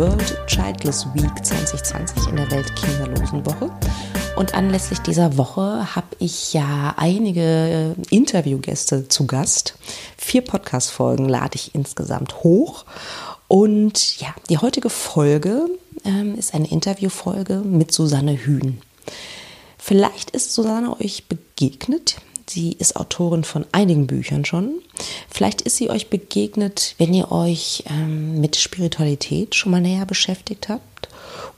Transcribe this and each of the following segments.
World Childless Week 2020 in der Weltkinderlosenwoche. Und anlässlich dieser Woche habe ich ja einige Interviewgäste zu Gast. Vier Podcast-Folgen lade ich insgesamt hoch. Und ja, die heutige Folge ähm, ist eine Interviewfolge mit Susanne Hühn. Vielleicht ist Susanne euch begegnet. Sie ist Autorin von einigen Büchern schon. Vielleicht ist sie euch begegnet, wenn ihr euch ähm, mit Spiritualität schon mal näher beschäftigt habt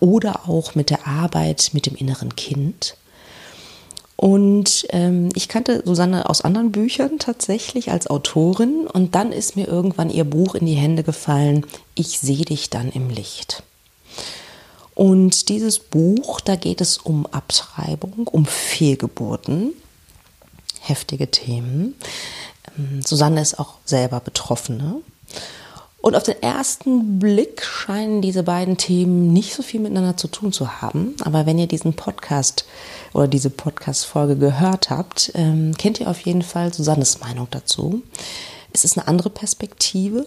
oder auch mit der Arbeit mit dem inneren Kind. Und ähm, ich kannte Susanne aus anderen Büchern tatsächlich als Autorin und dann ist mir irgendwann ihr Buch in die Hände gefallen, Ich sehe dich dann im Licht. Und dieses Buch, da geht es um Abtreibung, um Fehlgeburten, heftige Themen. Ähm, Susanne ist auch selber Betroffene. Und auf den ersten Blick scheinen diese beiden Themen nicht so viel miteinander zu tun zu haben. Aber wenn ihr diesen Podcast oder diese Podcast-Folge gehört habt, ähm, kennt ihr auf jeden Fall Susannes Meinung dazu. Es ist eine andere Perspektive.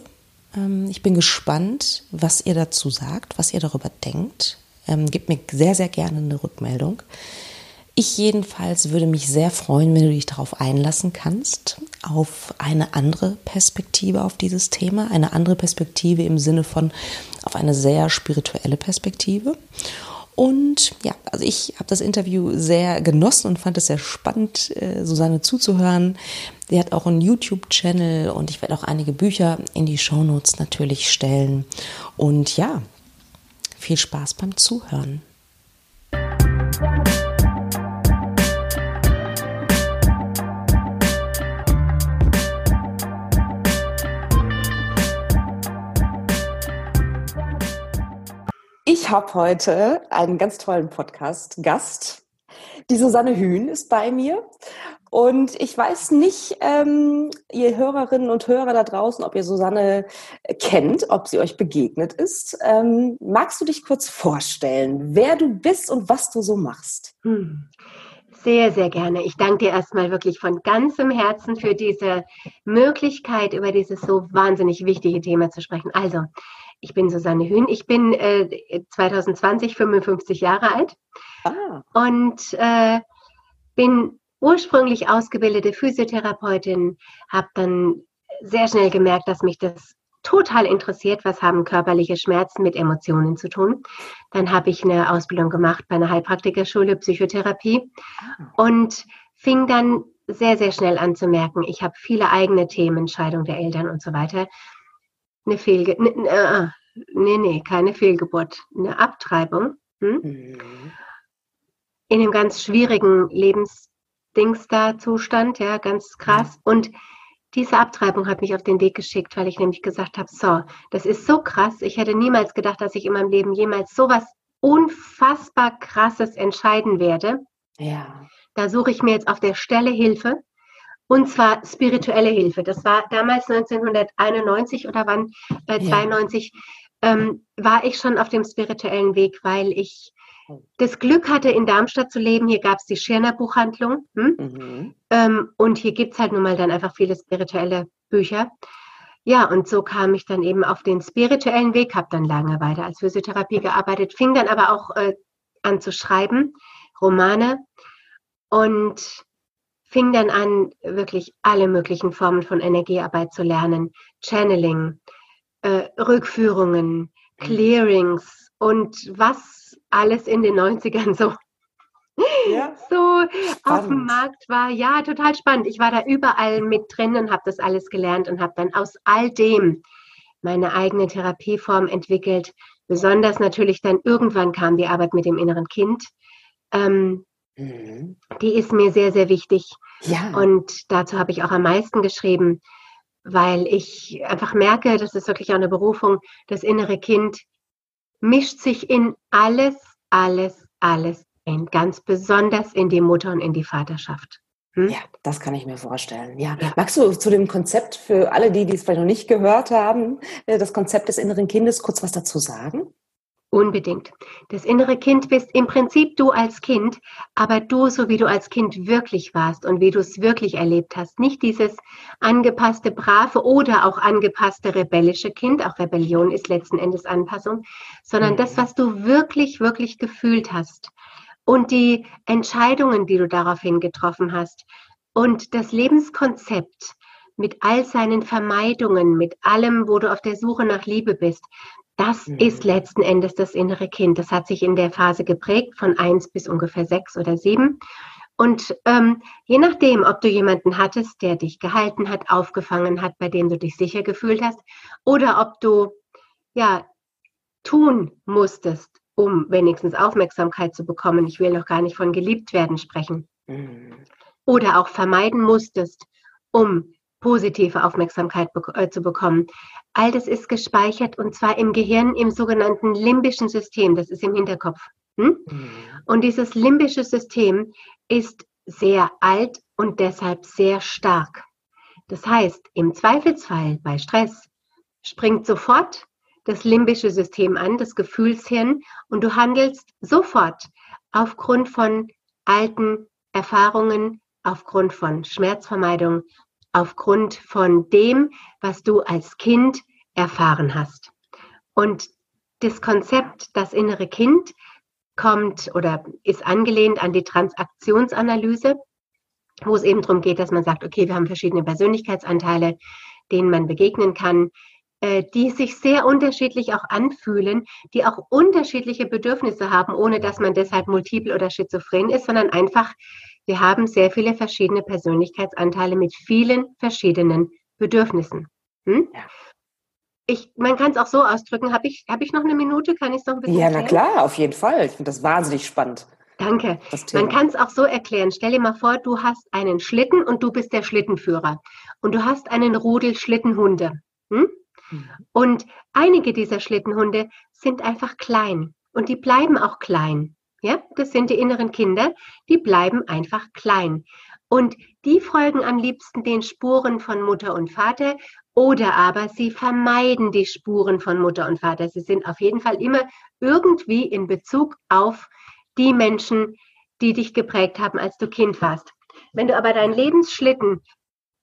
Ähm, ich bin gespannt, was ihr dazu sagt, was ihr darüber denkt. Gebt mir sehr, sehr gerne eine Rückmeldung. Ich jedenfalls würde mich sehr freuen, wenn du dich darauf einlassen kannst, auf eine andere Perspektive auf dieses Thema, eine andere Perspektive im Sinne von auf eine sehr spirituelle Perspektive. Und ja, also ich habe das Interview sehr genossen und fand es sehr spannend, äh, Susanne zuzuhören. Sie hat auch einen YouTube-Channel und ich werde auch einige Bücher in die Shownotes natürlich stellen. Und ja, viel Spaß beim Zuhören. Ich habe heute einen ganz tollen Podcast-Gast. Die Susanne Hühn ist bei mir. Und ich weiß nicht, ähm, ihr Hörerinnen und Hörer da draußen, ob ihr Susanne kennt, ob sie euch begegnet ist. Ähm, magst du dich kurz vorstellen, wer du bist und was du so machst? Hm. Sehr, sehr gerne. Ich danke dir erstmal wirklich von ganzem Herzen für diese Möglichkeit, über dieses so wahnsinnig wichtige Thema zu sprechen. Also, ich bin Susanne Hühn. Ich bin äh, 2020 55 Jahre alt ah. und äh, bin ursprünglich ausgebildete Physiotherapeutin, habe dann sehr schnell gemerkt, dass mich das total interessiert, was haben körperliche Schmerzen mit Emotionen zu tun. Dann habe ich eine Ausbildung gemacht bei einer Heilpraktikerschule Psychotherapie ah. und fing dann sehr, sehr schnell an zu merken, ich habe viele eigene Themen, Scheidung der Eltern und so weiter eine Fehlge ne, ne, äh, nee, nee, keine Fehlgeburt, eine Abtreibung. Hm? Mhm. In einem ganz schwierigen Lebensdings da Zustand, ja, ganz krass. Mhm. Und diese Abtreibung hat mich auf den Weg geschickt, weil ich nämlich gesagt habe, so, das ist so krass. Ich hätte niemals gedacht, dass ich in meinem Leben jemals so was unfassbar krasses entscheiden werde. Ja. Da suche ich mir jetzt auf der Stelle Hilfe. Und zwar spirituelle Hilfe. Das war damals 1991 oder wann, äh, 92, ja. ähm, war ich schon auf dem spirituellen Weg, weil ich das Glück hatte, in Darmstadt zu leben. Hier gab es die Schirner Buchhandlung. Hm? Mhm. Ähm, und hier gibt es halt nun mal dann einfach viele spirituelle Bücher. Ja, und so kam ich dann eben auf den spirituellen Weg, habe dann lange weiter als Physiotherapie gearbeitet, fing dann aber auch äh, an zu schreiben, Romane. Und fing dann an, wirklich alle möglichen Formen von Energiearbeit zu lernen. Channeling, äh, Rückführungen, mhm. Clearings und was alles in den 90ern so, ja. so auf dem Markt war. Ja, total spannend. Ich war da überall mit drin und habe das alles gelernt und habe dann aus all dem meine eigene Therapieform entwickelt. Besonders natürlich dann irgendwann kam die Arbeit mit dem inneren Kind. Ähm, Mhm. Die ist mir sehr, sehr wichtig. Ja. Und dazu habe ich auch am meisten geschrieben, weil ich einfach merke, das ist wirklich auch eine Berufung, das innere Kind mischt sich in alles, alles, alles ein, ganz besonders in die Mutter und in die Vaterschaft. Hm? Ja, das kann ich mir vorstellen. Ja. ja. Magst du zu dem Konzept für alle, die, die es vielleicht noch nicht gehört haben, äh, das Konzept des inneren Kindes kurz was dazu sagen? Unbedingt. Das innere Kind bist im Prinzip du als Kind, aber du, so wie du als Kind wirklich warst und wie du es wirklich erlebt hast. Nicht dieses angepasste, brave oder auch angepasste, rebellische Kind. Auch Rebellion ist letzten Endes Anpassung, sondern mhm. das, was du wirklich, wirklich gefühlt hast. Und die Entscheidungen, die du daraufhin getroffen hast. Und das Lebenskonzept mit all seinen Vermeidungen, mit allem, wo du auf der Suche nach Liebe bist, das mhm. ist letzten Endes das innere Kind. Das hat sich in der Phase geprägt von eins bis ungefähr sechs oder sieben. Und ähm, je nachdem, ob du jemanden hattest, der dich gehalten hat, aufgefangen hat, bei dem du dich sicher gefühlt hast, oder ob du ja tun musstest, um wenigstens Aufmerksamkeit zu bekommen. Ich will noch gar nicht von geliebt werden sprechen. Mhm. Oder auch vermeiden musstest, um positive Aufmerksamkeit äh, zu bekommen. All das ist gespeichert und zwar im Gehirn im sogenannten limbischen System, das ist im Hinterkopf. Hm? Mhm. Und dieses limbische System ist sehr alt und deshalb sehr stark. Das heißt, im Zweifelsfall bei Stress springt sofort das limbische System an, das Gefühlshirn, und du handelst sofort aufgrund von alten Erfahrungen, aufgrund von Schmerzvermeidung, aufgrund von dem, was du als Kind erfahren hast. Und das Konzept, das innere Kind, kommt oder ist angelehnt an die Transaktionsanalyse, wo es eben darum geht, dass man sagt, okay, wir haben verschiedene Persönlichkeitsanteile, denen man begegnen kann, äh, die sich sehr unterschiedlich auch anfühlen, die auch unterschiedliche Bedürfnisse haben, ohne dass man deshalb multiple oder schizophren ist, sondern einfach wir haben sehr viele verschiedene Persönlichkeitsanteile mit vielen verschiedenen Bedürfnissen. Hm? Ja. Ich, man kann es auch so ausdrücken. Habe ich, hab ich noch eine Minute? Kann ich es noch ein bisschen Ja, na klar, auf jeden Fall. Ich finde das wahnsinnig spannend. Danke. Man kann es auch so erklären. Stell dir mal vor, du hast einen Schlitten und du bist der Schlittenführer. Und du hast einen Rudel Schlittenhunde. Hm? Mhm. Und einige dieser Schlittenhunde sind einfach klein. Und die bleiben auch klein. Ja, das sind die inneren Kinder, die bleiben einfach klein. Und die folgen am liebsten den Spuren von Mutter und Vater oder aber sie vermeiden die Spuren von Mutter und Vater. Sie sind auf jeden Fall immer irgendwie in Bezug auf die Menschen, die dich geprägt haben, als du Kind warst. Wenn du aber deinen Lebensschlitten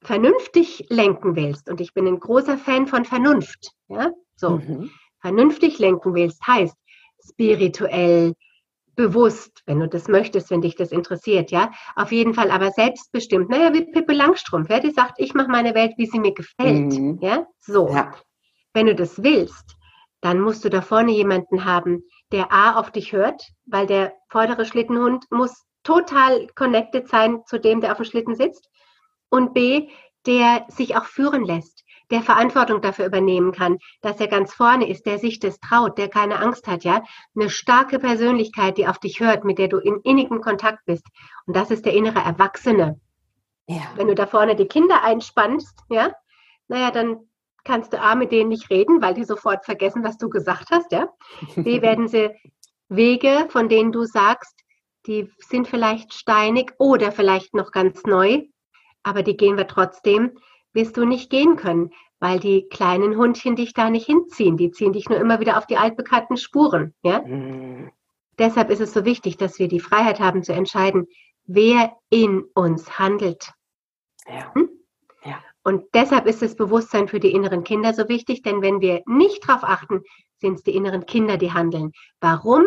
vernünftig lenken willst, und ich bin ein großer Fan von Vernunft, ja, so, mhm. vernünftig lenken willst, heißt spirituell, bewusst, wenn du das möchtest, wenn dich das interessiert, ja. Auf jeden Fall aber selbstbestimmt. Naja, wie Pippi Langstrumpf, ja, die sagt, ich mache meine Welt, wie sie mir gefällt, mhm. ja. So. Ja. Wenn du das willst, dann musst du da vorne jemanden haben, der A auf dich hört, weil der vordere Schlittenhund muss total connected sein zu dem, der auf dem Schlitten sitzt. Und B, der sich auch führen lässt der Verantwortung dafür übernehmen kann, dass er ganz vorne ist, der sich das traut, der keine Angst hat, ja. Eine starke Persönlichkeit, die auf dich hört, mit der du in innigem Kontakt bist. Und das ist der innere Erwachsene. Ja. Wenn du da vorne die Kinder einspannst, ja, naja, dann kannst du A mit denen nicht reden, weil die sofort vergessen, was du gesagt hast, ja. B werden sie Wege, von denen du sagst, die sind vielleicht steinig oder vielleicht noch ganz neu, aber die gehen wir trotzdem wirst du nicht gehen können, weil die kleinen Hundchen dich da nicht hinziehen. Die ziehen dich nur immer wieder auf die altbekannten Spuren. Ja? Mhm. Deshalb ist es so wichtig, dass wir die Freiheit haben zu entscheiden, wer in uns handelt. Ja. Hm? ja. Und deshalb ist das Bewusstsein für die inneren Kinder so wichtig, denn wenn wir nicht darauf achten, sind es die inneren Kinder, die handeln. Warum?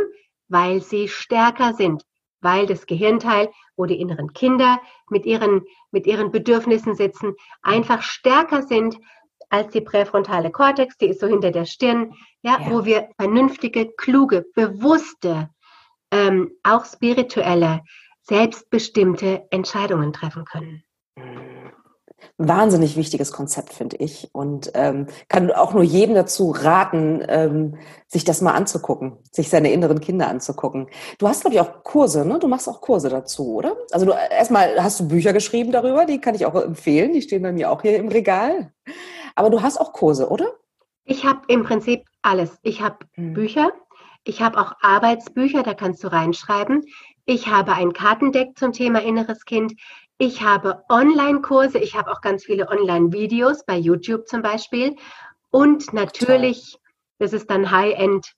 Weil sie stärker sind weil das Gehirnteil, wo die inneren Kinder mit ihren, mit ihren Bedürfnissen sitzen, einfach stärker sind als die präfrontale Kortex, die ist so hinter der Stirn, ja, ja. wo wir vernünftige, kluge, bewusste, ähm, auch spirituelle, selbstbestimmte Entscheidungen treffen können. Wahnsinnig wichtiges Konzept, finde ich. Und ähm, kann auch nur jedem dazu raten, ähm, sich das mal anzugucken, sich seine inneren Kinder anzugucken. Du hast, glaube ich, auch Kurse, ne? Du machst auch Kurse dazu, oder? Also du erstmal hast du Bücher geschrieben darüber, die kann ich auch empfehlen, die stehen bei mir auch hier im Regal. Aber du hast auch Kurse, oder? Ich habe im Prinzip alles. Ich habe hm. Bücher, ich habe auch Arbeitsbücher, da kannst du reinschreiben. Ich habe ein Kartendeck zum Thema inneres Kind. Ich habe Online-Kurse, ich habe auch ganz viele Online-Videos bei YouTube zum Beispiel. Und natürlich, das ist dann High-End,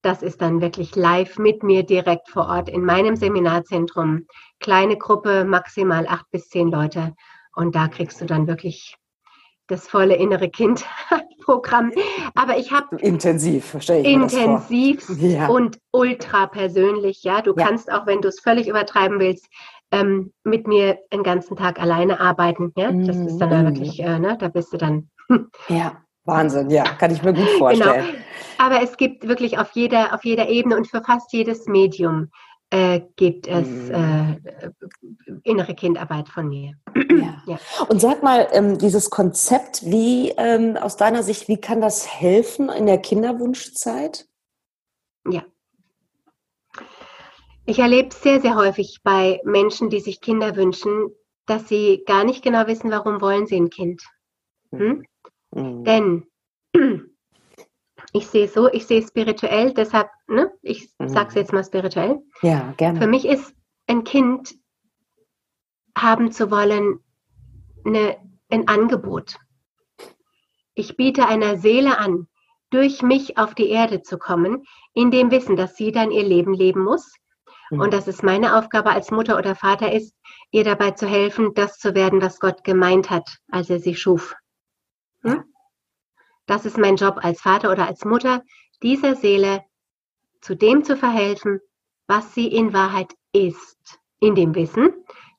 das ist dann wirklich live mit mir direkt vor Ort in meinem Seminarzentrum. Kleine Gruppe, maximal acht bis zehn Leute. Und da kriegst du dann wirklich das volle innere Kind-Programm. Aber ich habe intensiv, verstehe ich. Intensiv ja. und ultra persönlich. Ja, du ja. kannst auch, wenn du es völlig übertreiben willst, ähm, mit mir den ganzen Tag alleine arbeiten. Ja, das ist dann mm. wirklich, äh, ne, da bist du dann. ja. Wahnsinn, ja, kann ich mir gut genau. vorstellen. Genau. Aber es gibt wirklich auf jeder, auf jeder Ebene und für fast jedes Medium äh, gibt es mhm. äh, innere Kindarbeit von mir. Ja. ja. Und sag mal, ähm, dieses Konzept, wie ähm, aus deiner Sicht, wie kann das helfen in der Kinderwunschzeit? Ja. Ich erlebe sehr, sehr häufig bei Menschen, die sich Kinder wünschen, dass sie gar nicht genau wissen, warum wollen sie ein Kind. Hm? Mhm. Denn ich sehe es so, ich sehe es spirituell, deshalb, ne, ich mhm. sage es jetzt mal spirituell. Ja, gerne. Für mich ist ein Kind haben zu wollen eine, ein Angebot. Ich biete einer Seele an, durch mich auf die Erde zu kommen, in dem Wissen, dass sie dann ihr Leben leben muss mhm. und dass es meine Aufgabe als Mutter oder Vater ist, ihr dabei zu helfen, das zu werden, was Gott gemeint hat, als er sie schuf. Hm? Das ist mein Job als Vater oder als Mutter, dieser Seele zu dem zu verhelfen, was sie in Wahrheit ist. In dem Wissen,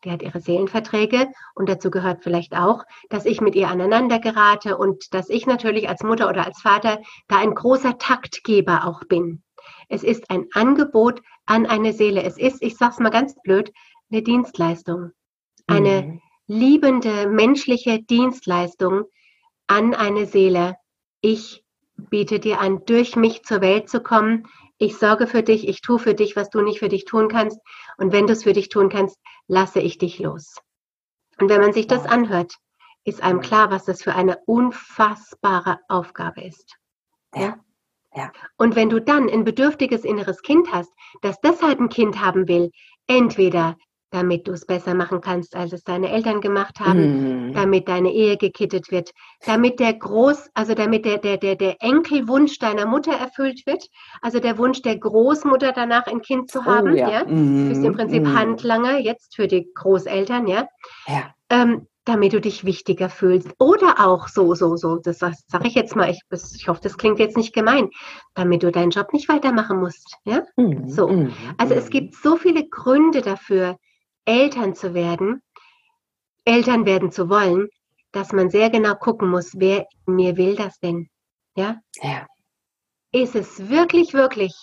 die hat ihre Seelenverträge und dazu gehört vielleicht auch, dass ich mit ihr aneinander gerate und dass ich natürlich als Mutter oder als Vater da ein großer Taktgeber auch bin. Es ist ein Angebot an eine Seele. Es ist, ich sag's mal ganz blöd, eine Dienstleistung. Eine mhm. liebende menschliche Dienstleistung an eine Seele, ich biete dir an, durch mich zur Welt zu kommen. Ich sorge für dich, ich tue für dich, was du nicht für dich tun kannst. Und wenn du es für dich tun kannst, lasse ich dich los. Und wenn man sich das anhört, ist einem klar, was das für eine unfassbare Aufgabe ist. Ja? Ja. Und wenn du dann ein bedürftiges inneres Kind hast, das deshalb ein Kind haben will, entweder damit du es besser machen kannst, als es deine Eltern gemacht haben, mm. damit deine Ehe gekittet wird, damit der Groß, also damit der, der, der, der Enkelwunsch deiner Mutter erfüllt wird, also der Wunsch der Großmutter danach ein Kind zu oh haben, oh, ja. ja? Mm. Du bist im Prinzip mm. Handlanger jetzt für die Großeltern, ja. ja. Ähm, damit du dich wichtiger fühlst. Oder auch so, so, so, das sage ich jetzt mal, ich, ich hoffe, das klingt jetzt nicht gemein, damit du deinen Job nicht weitermachen musst. Ja? Mm, so. Mm, also es gibt so viele Gründe dafür, Eltern zu werden, Eltern werden zu wollen, dass man sehr genau gucken muss, wer in mir will das denn? Ja? ja. Ist es wirklich, wirklich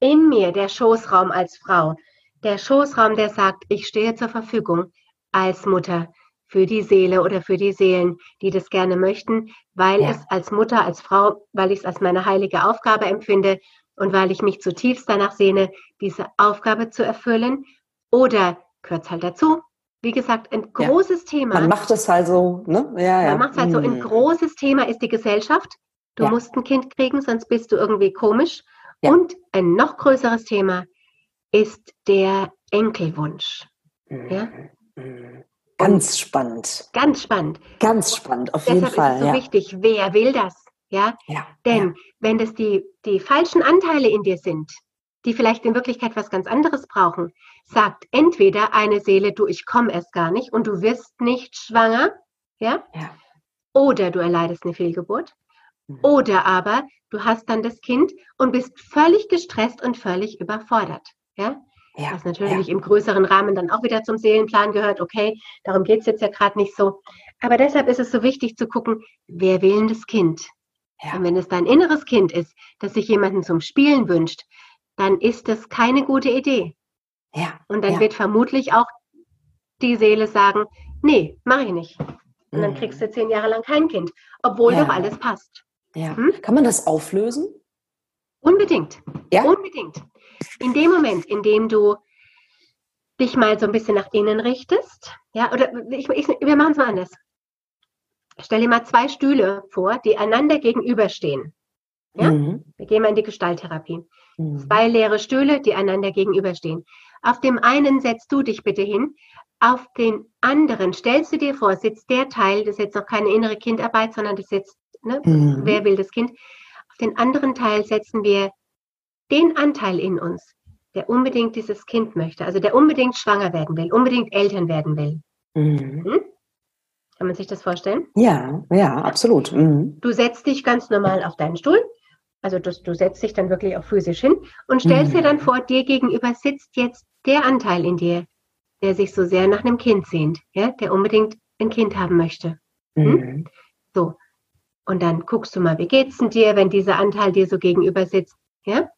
in mir der Schoßraum als Frau? Der Schoßraum, der sagt, ich stehe zur Verfügung als Mutter für die Seele oder für die Seelen, die das gerne möchten, weil ja. es als Mutter, als Frau, weil ich es als meine heilige Aufgabe empfinde und weil ich mich zutiefst danach sehne, diese Aufgabe zu erfüllen. Oder gehört halt dazu. Wie gesagt, ein großes ja. Thema. Man macht es halt so, ne? Ja, ja. Man macht es halt so. Ein mhm. großes Thema ist die Gesellschaft. Du ja. musst ein Kind kriegen, sonst bist du irgendwie komisch. Ja. Und ein noch größeres Thema ist der Enkelwunsch. Mhm. Ja? Ganz spannend. Ganz spannend. Ganz spannend, auf jeden Fall. Deshalb ist es so wichtig, wer will das? Ja, ja denn wenn das die, die falschen Anteile in dir sind, die vielleicht in Wirklichkeit was ganz anderes brauchen, sagt entweder eine Seele, du, ich komme erst gar nicht und du wirst nicht schwanger, ja? ja. Oder du erleidest eine Fehlgeburt. Mhm. Oder aber du hast dann das Kind und bist völlig gestresst und völlig überfordert, ja? Ja, was natürlich ja. im größeren Rahmen dann auch wieder zum Seelenplan gehört. Okay, darum geht es jetzt ja gerade nicht so. Aber deshalb ist es so wichtig zu gucken, wer will denn das Kind? Ja. Und wenn es dein inneres Kind ist, das sich jemanden zum Spielen wünscht, dann ist das keine gute Idee. Ja. Und dann ja. wird vermutlich auch die Seele sagen, nee, mache ich nicht. Und dann kriegst du mhm. zehn Jahre lang kein Kind, obwohl ja. doch alles passt. Ja. Hm? Kann man das auflösen? Unbedingt. Ja. Unbedingt. In dem Moment, in dem du dich mal so ein bisschen nach innen richtest, ja, oder ich, ich, wir machen es mal anders. Stell dir mal zwei Stühle vor, die einander gegenüberstehen. Ja? Mhm. Wir gehen mal in die Gestalttherapie. Mhm. Zwei leere Stühle, die einander gegenüberstehen. Auf dem einen setzt du dich bitte hin auf den anderen, stellst du dir vor, sitzt der Teil, das ist jetzt noch keine innere Kindarbeit, sondern das ist jetzt, ne, Mhm. wer will das Kind, auf den anderen Teil setzen wir den Anteil in uns, der unbedingt dieses Kind möchte, also der unbedingt schwanger werden will, unbedingt Eltern werden will. Mhm. Kann man sich das vorstellen? Ja, ja, absolut. Mhm. Du setzt dich ganz normal auf deinen Stuhl, also du, du setzt dich dann wirklich auch physisch hin und stellst Mhm. dir dann vor, dir gegenüber sitzt jetzt der Anteil in dir, der sich so sehr nach einem Kind sehnt, ja, der unbedingt ein Kind haben möchte. Mhm. So. Und dann guckst du mal, wie geht's denn dir, wenn dieser Anteil dir so gegenüber sitzt, ja?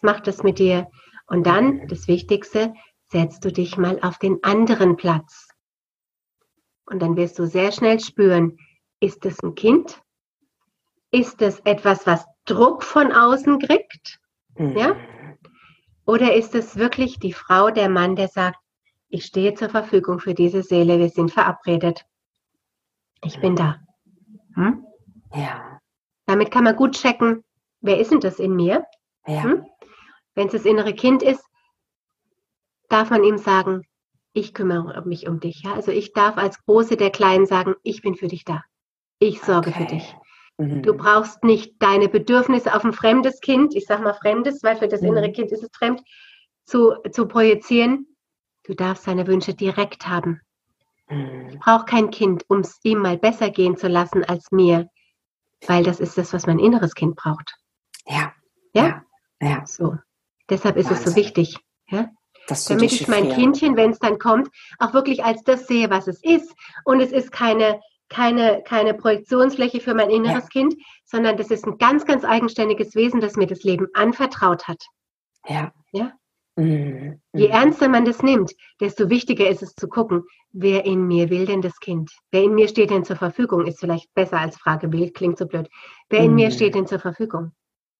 Was macht das mit dir? Und dann, das Wichtigste, setzt du dich mal auf den anderen Platz. Und dann wirst du sehr schnell spüren, ist es ein Kind? Ist es etwas, was Druck von außen kriegt? Mhm. Ja? Oder ist es wirklich die Frau, der Mann, der sagt, ich stehe zur Verfügung für diese Seele, wir sind verabredet. Ich bin da. Hm? Ja, Damit kann man gut checken, wer ist denn das in mir? ja. Hm? Wenn es das innere Kind ist, darf man ihm sagen, ich kümmere mich um dich. Ja? Also ich darf als Große der Kleinen sagen, ich bin für dich da. Ich sorge für Okay. dich. Mhm. Du brauchst nicht deine Bedürfnisse auf ein fremdes Kind, ich sage mal fremdes, weil für das Mhm. innere Kind ist es fremd, zu, zu projizieren. Du darfst deine Wünsche direkt haben. Mhm. Ich brauche kein Kind, um es ihm mal besser gehen zu lassen als mir, weil das ist das, was mein inneres Kind braucht. Ja, Ja? ja, ja. So. Deshalb ist es so Wahnsinn. wichtig, ja? Damit ich mein. Kindchen, wenn es dann kommt, auch wirklich als das sehe, was es ist. Und es ist keine, keine, keine Projektionsfläche für mein inneres Ja. Kind, sondern das ist ein ganz, ganz eigenständiges Wesen, das mir das Leben anvertraut hat. Ja. Ja? Mhm. Je Mhm. ernster man das nimmt, desto wichtiger ist es zu gucken, wer in mir will denn das Kind? Wer in mir steht denn zur Verfügung? Ist vielleicht besser als Fragebild, klingt so blöd. Wer in mir Mhm. steht denn zur Verfügung?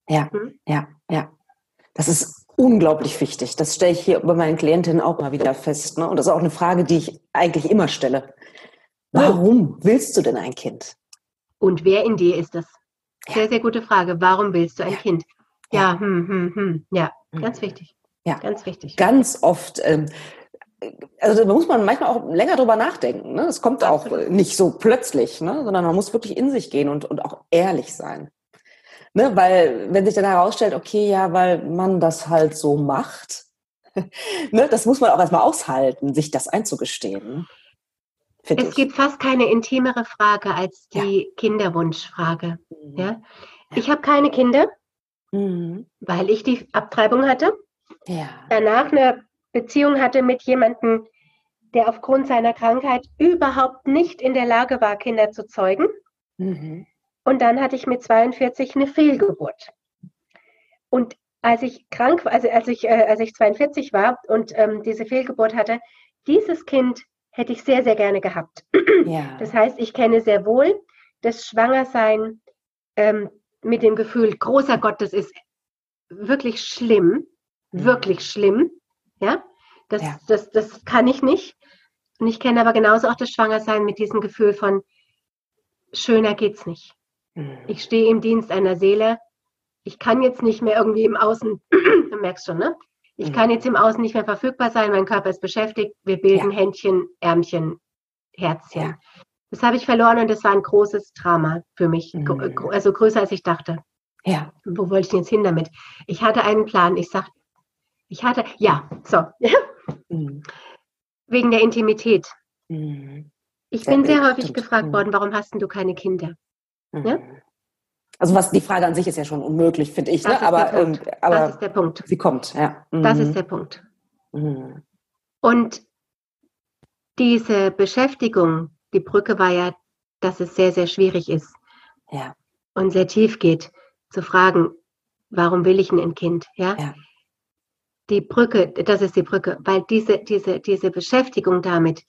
Ja, Hm? ja, ja. Das ist unglaublich wichtig. Das stelle ich hier bei meinen Klientinnen auch mal wieder fest. Ne? Und das ist auch eine Frage, die ich eigentlich immer stelle. Warum willst du denn ein Kind? Und wer in dir ist das? Ja. Sehr, sehr gute Frage. Warum willst du ein Ja. Kind? Ja. Ja, hm, hm, hm. ja, ganz Mhm. wichtig. Ja. Ganz wichtig. Ganz oft, ähm, also da muss man manchmal auch länger drüber nachdenken. Ne? Es kommt auch Absolut. nicht so plötzlich, ne? sondern man muss wirklich in sich gehen und, und auch ehrlich sein. Ne? Weil wenn sich dann herausstellt, okay, ja, weil man das halt so macht, ne? das muss man auch erstmal aushalten, sich das einzugestehen. Es ich. gibt fast keine intimere Frage als die Kinderwunschfrage. Mhm. Ja? Ich habe keine Kinder, Mhm. weil ich die Abtreibung hatte. Ja. Danach eine Beziehung hatte mit jemandem, der aufgrund seiner Krankheit überhaupt nicht in der Lage war, Kinder zu zeugen. Mhm. Und dann hatte ich mit 42 eine Fehlgeburt. Und als ich krank war, also als ich, äh, als ich 42 war und ähm, diese Fehlgeburt hatte, dieses Kind hätte ich sehr, sehr gerne gehabt. Ja. Das heißt, ich kenne sehr wohl das Schwangersein ähm, mit dem Gefühl, großer Gott, das ist wirklich schlimm, Mhm. wirklich schlimm. Ja, das, Ja. Das, das kann ich nicht. Und ich kenne aber genauso auch das Schwangersein mit diesem Gefühl von, schöner geht's nicht. Mhm. Ich stehe im Dienst einer Seele. Ich kann jetzt nicht mehr irgendwie im Außen, du merkst schon, ne? Ich Mhm. kann jetzt im Außen nicht mehr verfügbar sein, mein Körper ist beschäftigt, wir bilden Händchen, Ärmchen, Herzchen. Ja. Das habe ich verloren und das war ein großes Drama für mich, Mhm. Also größer als ich dachte. Ja. Wo wollte ich denn jetzt hin damit? Ich hatte einen Plan, ich sag, ich hatte, ja, so, Mhm. wegen der Intimität. Mhm. Ich Ja, bin sehr häufig gefragt Mhm. worden, warum hast denn du keine Kinder? Ja? Mhm. Also was die Frage an sich ist ja schon unmöglich, finde ich. Das Ne? Aber, ähm, Das aber ist der Punkt. sie kommt, ja. Das Mhm. ist der Punkt. Mhm. Und diese Beschäftigung, die Brücke war ja, dass es sehr, sehr schwierig ist Ja. und sehr tief geht, zu fragen, warum will ich ein Kind? Ja? Ja. Die Brücke, das ist die Brücke, weil diese, diese, diese Beschäftigung damit,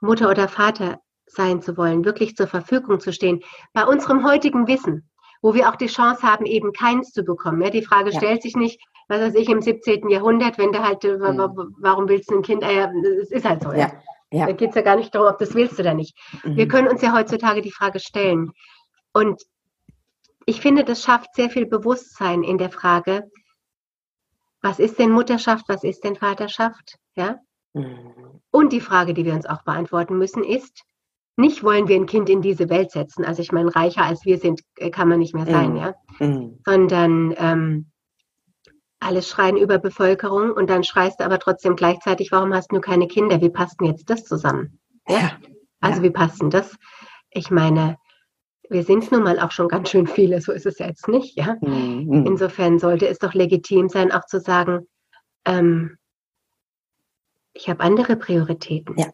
Mutter oder Vater sein zu wollen, wirklich zur Verfügung zu stehen, bei unserem heutigen Wissen, wo wir auch die Chance haben, eben keins zu bekommen. Ja? Die Frage Ja. stellt sich nicht, was weiß ich, im 17. Jahrhundert, wenn du halt, äh, Mhm. wa- warum willst du ein Kind? Ah ja, es ist halt so. Ja. Ja. Da geht es ja gar nicht darum, ob das willst oder nicht. Wir Mhm. können uns ja heutzutage die Frage stellen. Und ich finde, das schafft sehr viel Bewusstsein in der Frage, was ist denn Mutterschaft, was ist denn Vaterschaft? Ja? Mhm. Und die Frage, die wir uns auch beantworten müssen, ist, nicht wollen wir ein Kind in diese Welt setzen. Also ich meine, reicher als wir sind, äh, kann man nicht mehr sein, mhm. ja. Mhm. Sondern ähm, alles schreien über Bevölkerung und dann schreist du aber trotzdem gleichzeitig, warum hast du keine Kinder? Wie passt denn jetzt das zusammen? Ja. ja. Also ja. wie passt denn das? Ich meine, wir sind nun mal auch schon ganz schön viele, so ist es jetzt nicht, ja. Mhm. Insofern sollte es doch legitim sein, auch zu sagen, ähm, ich habe andere Prioritäten. Ja?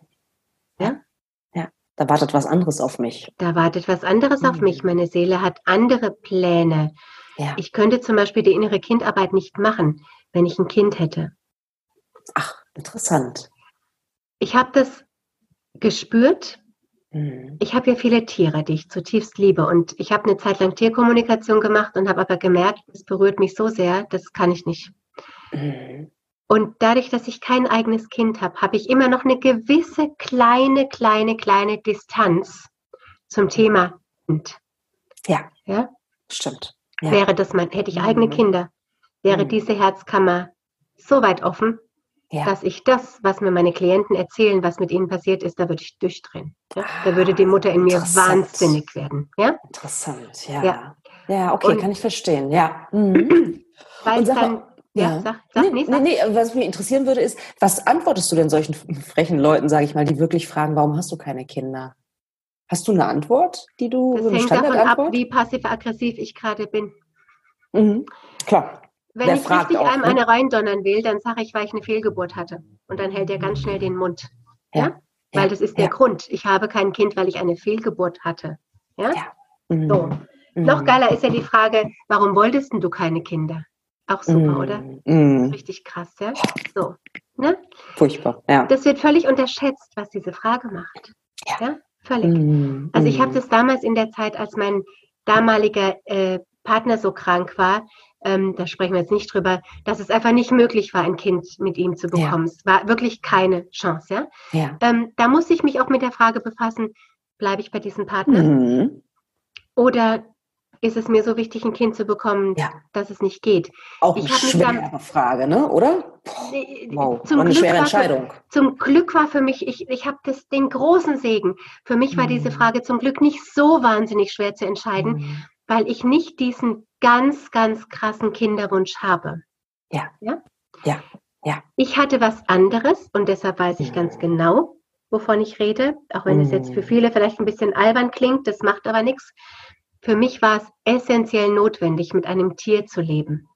Da wartet was anderes auf mich. Da wartet was anderes mhm. auf mich. Meine Seele hat andere Pläne. Ja. Ich könnte zum Beispiel die innere Kindarbeit nicht machen, wenn ich ein Kind hätte. Ach, interessant. Ich habe das gespürt. Mhm. Ich habe ja viele Tiere, die ich zutiefst liebe. Und ich habe eine Zeit lang Tierkommunikation gemacht und habe aber gemerkt, es berührt mich so sehr, das kann ich nicht. Mhm. Und dadurch, dass ich kein eigenes Kind habe, habe ich immer noch eine gewisse kleine, kleine, kleine Distanz zum Thema Kind. Ja. Ja. Stimmt. Ja. Wäre das mein, hätte ich eigene mhm. Kinder, wäre mhm. diese Herzkammer so weit offen, ja. dass ich das, was mir meine Klienten erzählen, was mit ihnen passiert ist, da würde ich durchdrehen. Ja? Da würde die Mutter in mir wahnsinnig werden. Ja? Interessant, ja. Ja, ja okay, Und, kann ich verstehen, ja. Mhm. Weil es dann ja, sag, sag, nee, nee, nee, was mich interessieren würde, ist, was antwortest du denn solchen frechen Leuten, sage ich mal, die wirklich fragen, warum hast du keine Kinder? Hast du eine Antwort, die du Das so hängt davon ab, wie passiv-aggressiv ich gerade bin. Mhm. Klar. Wenn Der ich richtig auch, einem ne? eine reindonnern will, dann sage ich, weil ich eine Fehlgeburt hatte. Und dann hält er ganz schnell den Mund. Ja. ja? Weil ja. das ist der. Grund. Ich habe kein Kind, weil ich eine Fehlgeburt hatte. Ja. Mhm. So. Mhm. Noch geiler ist ja die Frage, warum wolltest du keine Kinder? Auch super, mm, oder? Mm. Richtig krass, ja? So. Ne? Furchtbar, ja. Das wird völlig unterschätzt, was diese Frage macht. Ja. ja? Völlig. Mm, also ich habe mm. das damals in der Zeit, als mein damaliger äh, Partner so krank war, ähm, da sprechen wir jetzt nicht drüber, dass es einfach nicht möglich war, ein Kind mit ihm zu bekommen. Ja. Es war wirklich keine Chance, ja. ja. Ähm, da muss ich mich auch mit der Frage befassen, bleibe ich bei diesem Partner? Mhm. Oder ist es mir so wichtig, ein Kind zu bekommen, ja. dass es nicht geht. Auch eine schwere dann, Frage, ne? oder? wow, zum eine Glück schwere Entscheidung. Für, zum Glück war für mich, ich, ich habe den großen Segen. Für mich war mhm. diese Frage zum Glück nicht so wahnsinnig schwer zu entscheiden, mhm. weil ich nicht diesen ganz, ganz krassen Kinderwunsch habe. Ja. Ja. Ja. ja. Ich hatte was anderes und deshalb weiß ich mhm. ganz genau, wovon ich rede, auch wenn es jetzt für mhm. viele vielleicht ein bisschen albern klingt, das macht aber nichts. Für mich war es essentiell notwendig, mit einem Tier zu leben.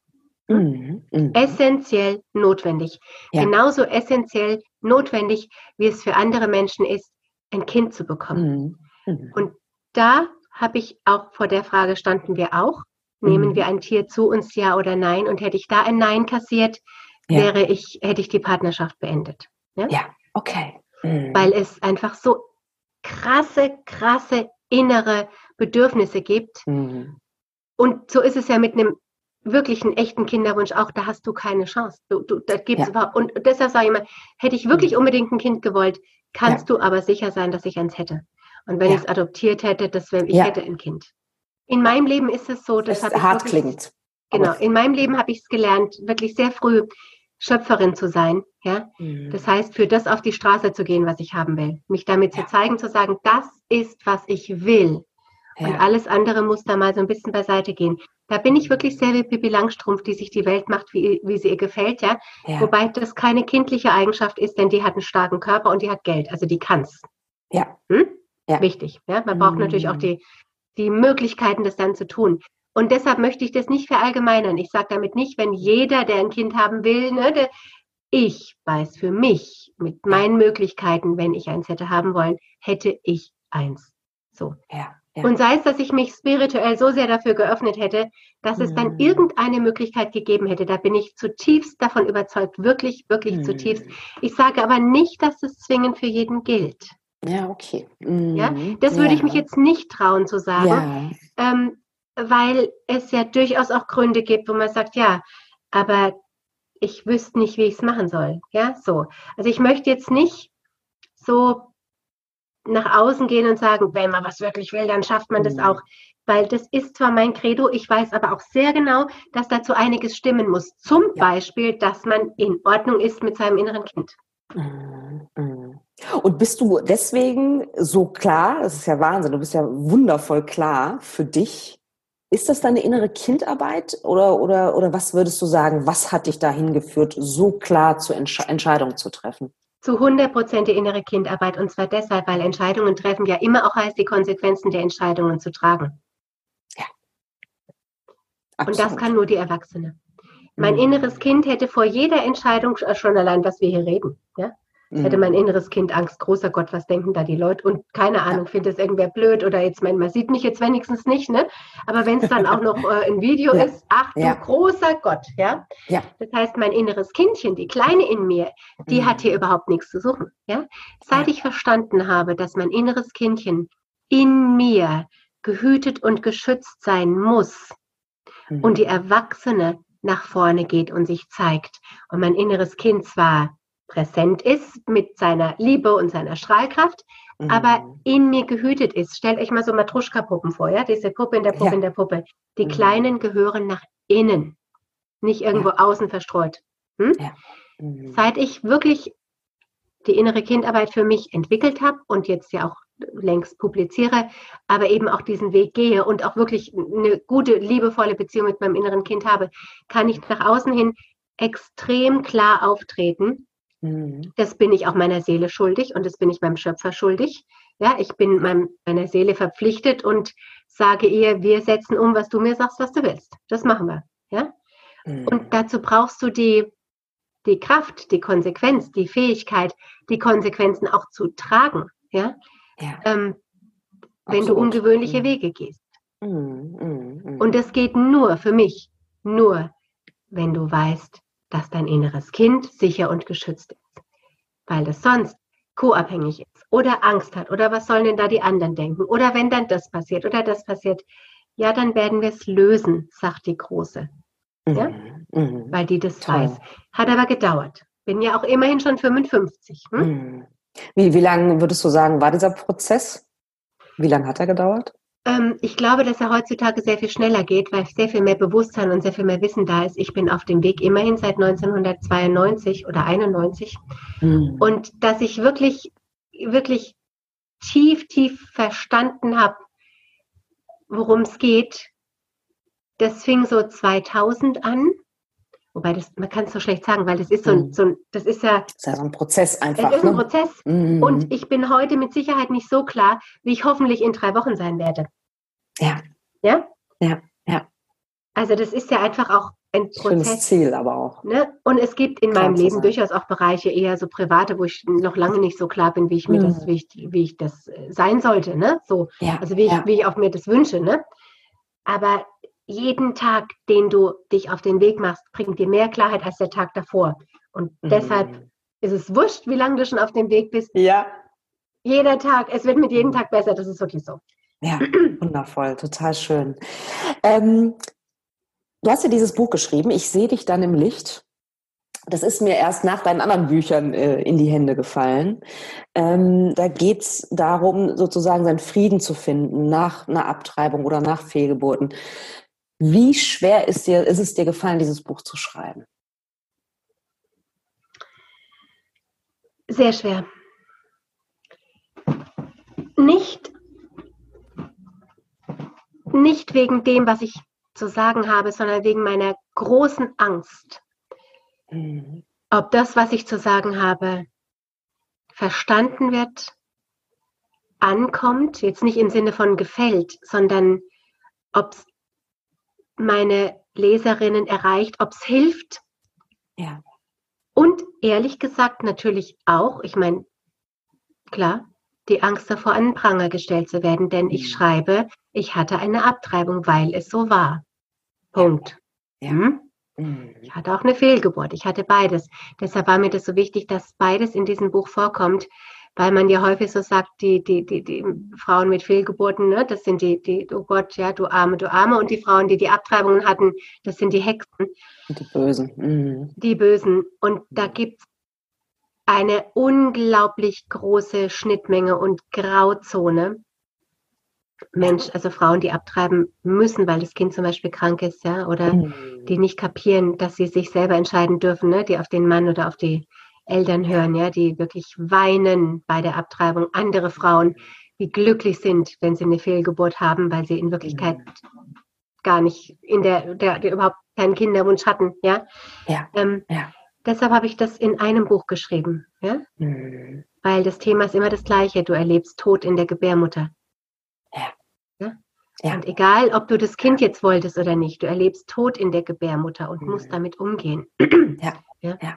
Mhm. Mhm. Essentiell notwendig. Ja. Genauso essentiell notwendig, wie es für andere Menschen ist, ein Kind zu bekommen. Mhm. mhm. Und da habe ich auch vor der Frage standen wir auch. Nehmen mhm. wir ein Tier zu uns, ja oder nein? Und hätte ich da ein Nein kassiert, ja. wäre ich, hätte ich die Partnerschaft beendet. Ja, ja okay. Mhm. Weil es einfach so krasse, krasse innere Bedürfnisse gibt. Mhm. Und so ist es ja mit einem wirklichen echten Kinderwunsch auch, da hast du keine Chance. Du, du, da gibt's ja. und deshalb sage ich immer, hätte ich wirklich mhm. unbedingt ein Kind gewollt, kannst ja. du aber sicher sein, dass ich eins hätte. Und wenn ja. ich es adoptiert hätte, das wäre, ich hätte ein Kind. In meinem Leben ist es so, das, das hart wirklich, klingt. Genau, in meinem Leben habe ich es gelernt, wirklich sehr früh Schöpferin zu sein. Ja? Mhm. Das heißt, für das auf die Straße zu gehen, was ich haben will. Mich damit zu zeigen, zu sagen, das ist, was ich will. Ja. Und alles andere muss da mal so ein bisschen beiseite gehen. Da bin ich wirklich sehr wie Pippi Langstrumpf, die sich die Welt macht, wie, wie sie ihr gefällt, ja? ja? Wobei das keine kindliche Eigenschaft ist, denn die hat einen starken Körper und die hat Geld, also die kann's. Ja. Hm? ja. Wichtig. Ja? Man braucht mhm. natürlich auch die, die Möglichkeiten, das dann zu tun. Und deshalb möchte ich das nicht verallgemeinern. Ich sage damit nicht, wenn jeder, der ein Kind haben will, ne, der, ich weiß für mich mit meinen Möglichkeiten, wenn ich eins hätte haben wollen, hätte ich eins. So. Ja. Ja. Und sei es, dass ich mich spirituell so sehr dafür geöffnet hätte, dass mhm. es dann mhm. irgendeine Möglichkeit gegeben hätte. Da bin ich zutiefst davon überzeugt, wirklich, wirklich mhm. zutiefst. Ich sage aber nicht, dass es zwingend für jeden gilt. Ja, okay. Mhm. Ja, das würde ja. ich mich jetzt nicht trauen zu sagen, ja. ähm, weil es ja durchaus auch Gründe gibt, wo man sagt, ja, aber ich wüsste nicht, wie ich es machen soll. Ja, so. Also ich möchte jetzt nicht so nach außen gehen und sagen, wenn man was wirklich will, dann schafft man das mhm. auch. Weil das ist zwar mein Credo, ich weiß aber auch sehr genau, dass dazu einiges stimmen muss. Zum ja. Beispiel, dass man in Ordnung ist mit seinem inneren Kind. Mhm. Und bist du deswegen so klar, das ist ja Wahnsinn, du bist ja wundervoll klar für dich. Ist das deine innere Kindarbeit oder, oder, oder was würdest du sagen, was hat dich dahin geführt, so klar zu Entsch Entscheidungen zu treffen? Zu 100 Prozent die innere Kindarbeit und zwar deshalb, weil Entscheidungen treffen ja immer auch heißt, die Konsequenzen der Entscheidungen zu tragen. Ja. Absolut. Und das kann nur die Erwachsene. Mein mhm. inneres Kind hätte vor jeder Entscheidung äh, schon allein, was wir hier reden, ja, Mhm. Hätte mein inneres Kind Angst, großer Gott, was denken da die Leute? Und keine Ahnung, findet es irgendwer blöd oder jetzt, man, man sieht mich jetzt wenigstens nicht, ne? Aber wenn es dann auch noch äh, ein Video ja. ist, ach ja. großer Gott, ja? ja? Das heißt, mein inneres Kindchen, die Kleine in mir, die mhm. hat hier überhaupt nichts zu suchen, ja? Seit ich verstanden habe, dass mein inneres Kindchen in mir gehütet und geschützt sein muss mhm. und die Erwachsene nach vorne geht und sich zeigt und mein inneres Kind zwar präsent ist mit seiner Liebe und seiner Strahlkraft, mhm. aber in mir gehütet ist. Stellt euch mal so Matruschka-Puppen vor, ja, diese Puppe in der Puppe ja. in der Puppe. Die mhm. Kleinen gehören nach innen, nicht irgendwo ja. außen verstreut. Hm? Ja. Mhm. Seit ich wirklich die innere Kindarbeit für mich entwickelt habe und jetzt ja auch längst publiziere, aber eben auch diesen Weg gehe und auch wirklich eine gute, liebevolle Beziehung mit meinem inneren Kind habe, kann ich nach außen hin extrem klar auftreten Mhm. Das bin ich auch meiner Seele schuldig und das bin ich meinem Schöpfer schuldig. Ja, ich bin meinem, meiner Seele verpflichtet und sage ihr, wir setzen um, was du mir sagst, was du willst. Das machen wir. Ja? Mhm. Und dazu brauchst du die, die Kraft, die Konsequenz, die Fähigkeit, die Konsequenzen auch zu tragen. Ja? ja. Ähm, wenn du ungewöhnliche mhm. Wege gehst. Mhm. Mhm. Und das geht nur für mich, nur wenn du weißt, dass dein inneres Kind sicher und geschützt ist, weil es sonst co-abhängig ist oder Angst hat oder was sollen denn da die anderen denken oder wenn dann das passiert oder das passiert, ja, dann werden wir es lösen, sagt die Große. Ja? Mhm. mhm. Weil die das Toll. weiß. Hat aber gedauert. Bin ja auch immerhin schon 55. Hm? Mhm. Wie, wie lange würdest du sagen, war dieser Prozess? Wie lange hat er gedauert? Ähm, ich glaube, dass er heutzutage sehr viel schneller geht, weil sehr viel mehr Bewusstsein und sehr viel mehr Wissen da ist. Ich bin auf dem Weg immerhin seit 1992 oder 91 mhm. und dass ich wirklich, wirklich tief, tief verstanden habe, worum es geht. Das fing so 2000 an. Wobei das, man kann es so schlecht sagen, weil das ist so ein, mhm. so ein das ist ja, das ist ja so ein Prozess einfach. Es ist ein ne? Prozess. Mhm. Und ich bin heute mit Sicherheit nicht so klar, wie ich hoffentlich in drei Wochen sein werde. Ja. Ja? Ja, ja. Also das ist ja einfach auch ein Prozess. Schönes Ziel aber auch. Ne? Und es gibt in klar meinem Leben sein. durchaus auch Bereiche, eher so private, wo ich noch lange nicht so klar bin, wie ich mir mhm. das, wie ich, wie ich das äh, sein sollte. Ne? So, ja, also wie ich, ja. wie ich auch mir das wünsche. Ne? Aber jeden Tag, den du dich auf den Weg machst, bringt dir mehr Klarheit als der Tag davor. Und mhm. deshalb ist es wurscht, wie lange du schon auf dem Weg bist. Ja. Jeder Tag, es wird mit jedem mhm. Tag besser, das ist wirklich so. Ja, wundervoll, total schön. Ähm, du hast ja dieses Buch geschrieben, Ich sehe dich dann im Licht. Das ist mir erst nach deinen anderen Büchern äh, in die Hände gefallen. Ähm, da geht es darum, sozusagen seinen Frieden zu finden nach einer Abtreibung oder nach Fehlgeburten. Wie schwer ist, dir, ist es dir gefallen, dieses Buch zu schreiben? Sehr schwer. Nicht, nicht wegen dem, was ich zu sagen habe, sondern wegen meiner großen Angst. Mhm. Ob das, was ich zu sagen habe, verstanden wird, ankommt, jetzt nicht im Sinne von gefällt, sondern ob es meine Leserinnen erreicht, ob es hilft. Ja. Und ehrlich gesagt natürlich auch, ich meine, klar, die Angst davor, an den Pranger gestellt zu werden, denn ich mhm. schreibe, ich hatte eine Abtreibung, weil es so war. Punkt. Ja. Hm? Mhm. Ich hatte auch eine Fehlgeburt, ich hatte beides. Deshalb war mir das so wichtig, dass beides in diesem Buch vorkommt, weil man ja häufig so sagt, die, die, die, die Frauen mit Fehlgeburten, ne, das sind die, die, oh Gott, ja, du Arme, du Arme, und die Frauen, die die Abtreibungen hatten, das sind die Hexen. Die Bösen. Mhm. Die Bösen. Und da gibt es eine unglaublich große Schnittmenge und Grauzone. Mensch, also Frauen, die abtreiben müssen, weil das Kind zum Beispiel krank ist, ja, oder mhm. die nicht kapieren, dass sie sich selber entscheiden dürfen, ne, die auf den Mann oder auf die Eltern hören, ja, die wirklich weinen bei der Abtreibung, andere Frauen, die glücklich sind, wenn sie eine Fehlgeburt haben, weil sie in Wirklichkeit gar nicht in der, der, der überhaupt keinen Kinderwunsch hatten, ja. Ja. Ähm, ja. Deshalb habe ich das in einem Buch geschrieben, ja. Mhm. Weil das Thema ist immer das gleiche. Du erlebst Tod in der Gebärmutter. Ja. ja? Ja. Und egal, ob du das Kind jetzt wolltest oder nicht, du erlebst Tod in der Gebärmutter und musst Mhm. damit umgehen. Ja. Ja. ja.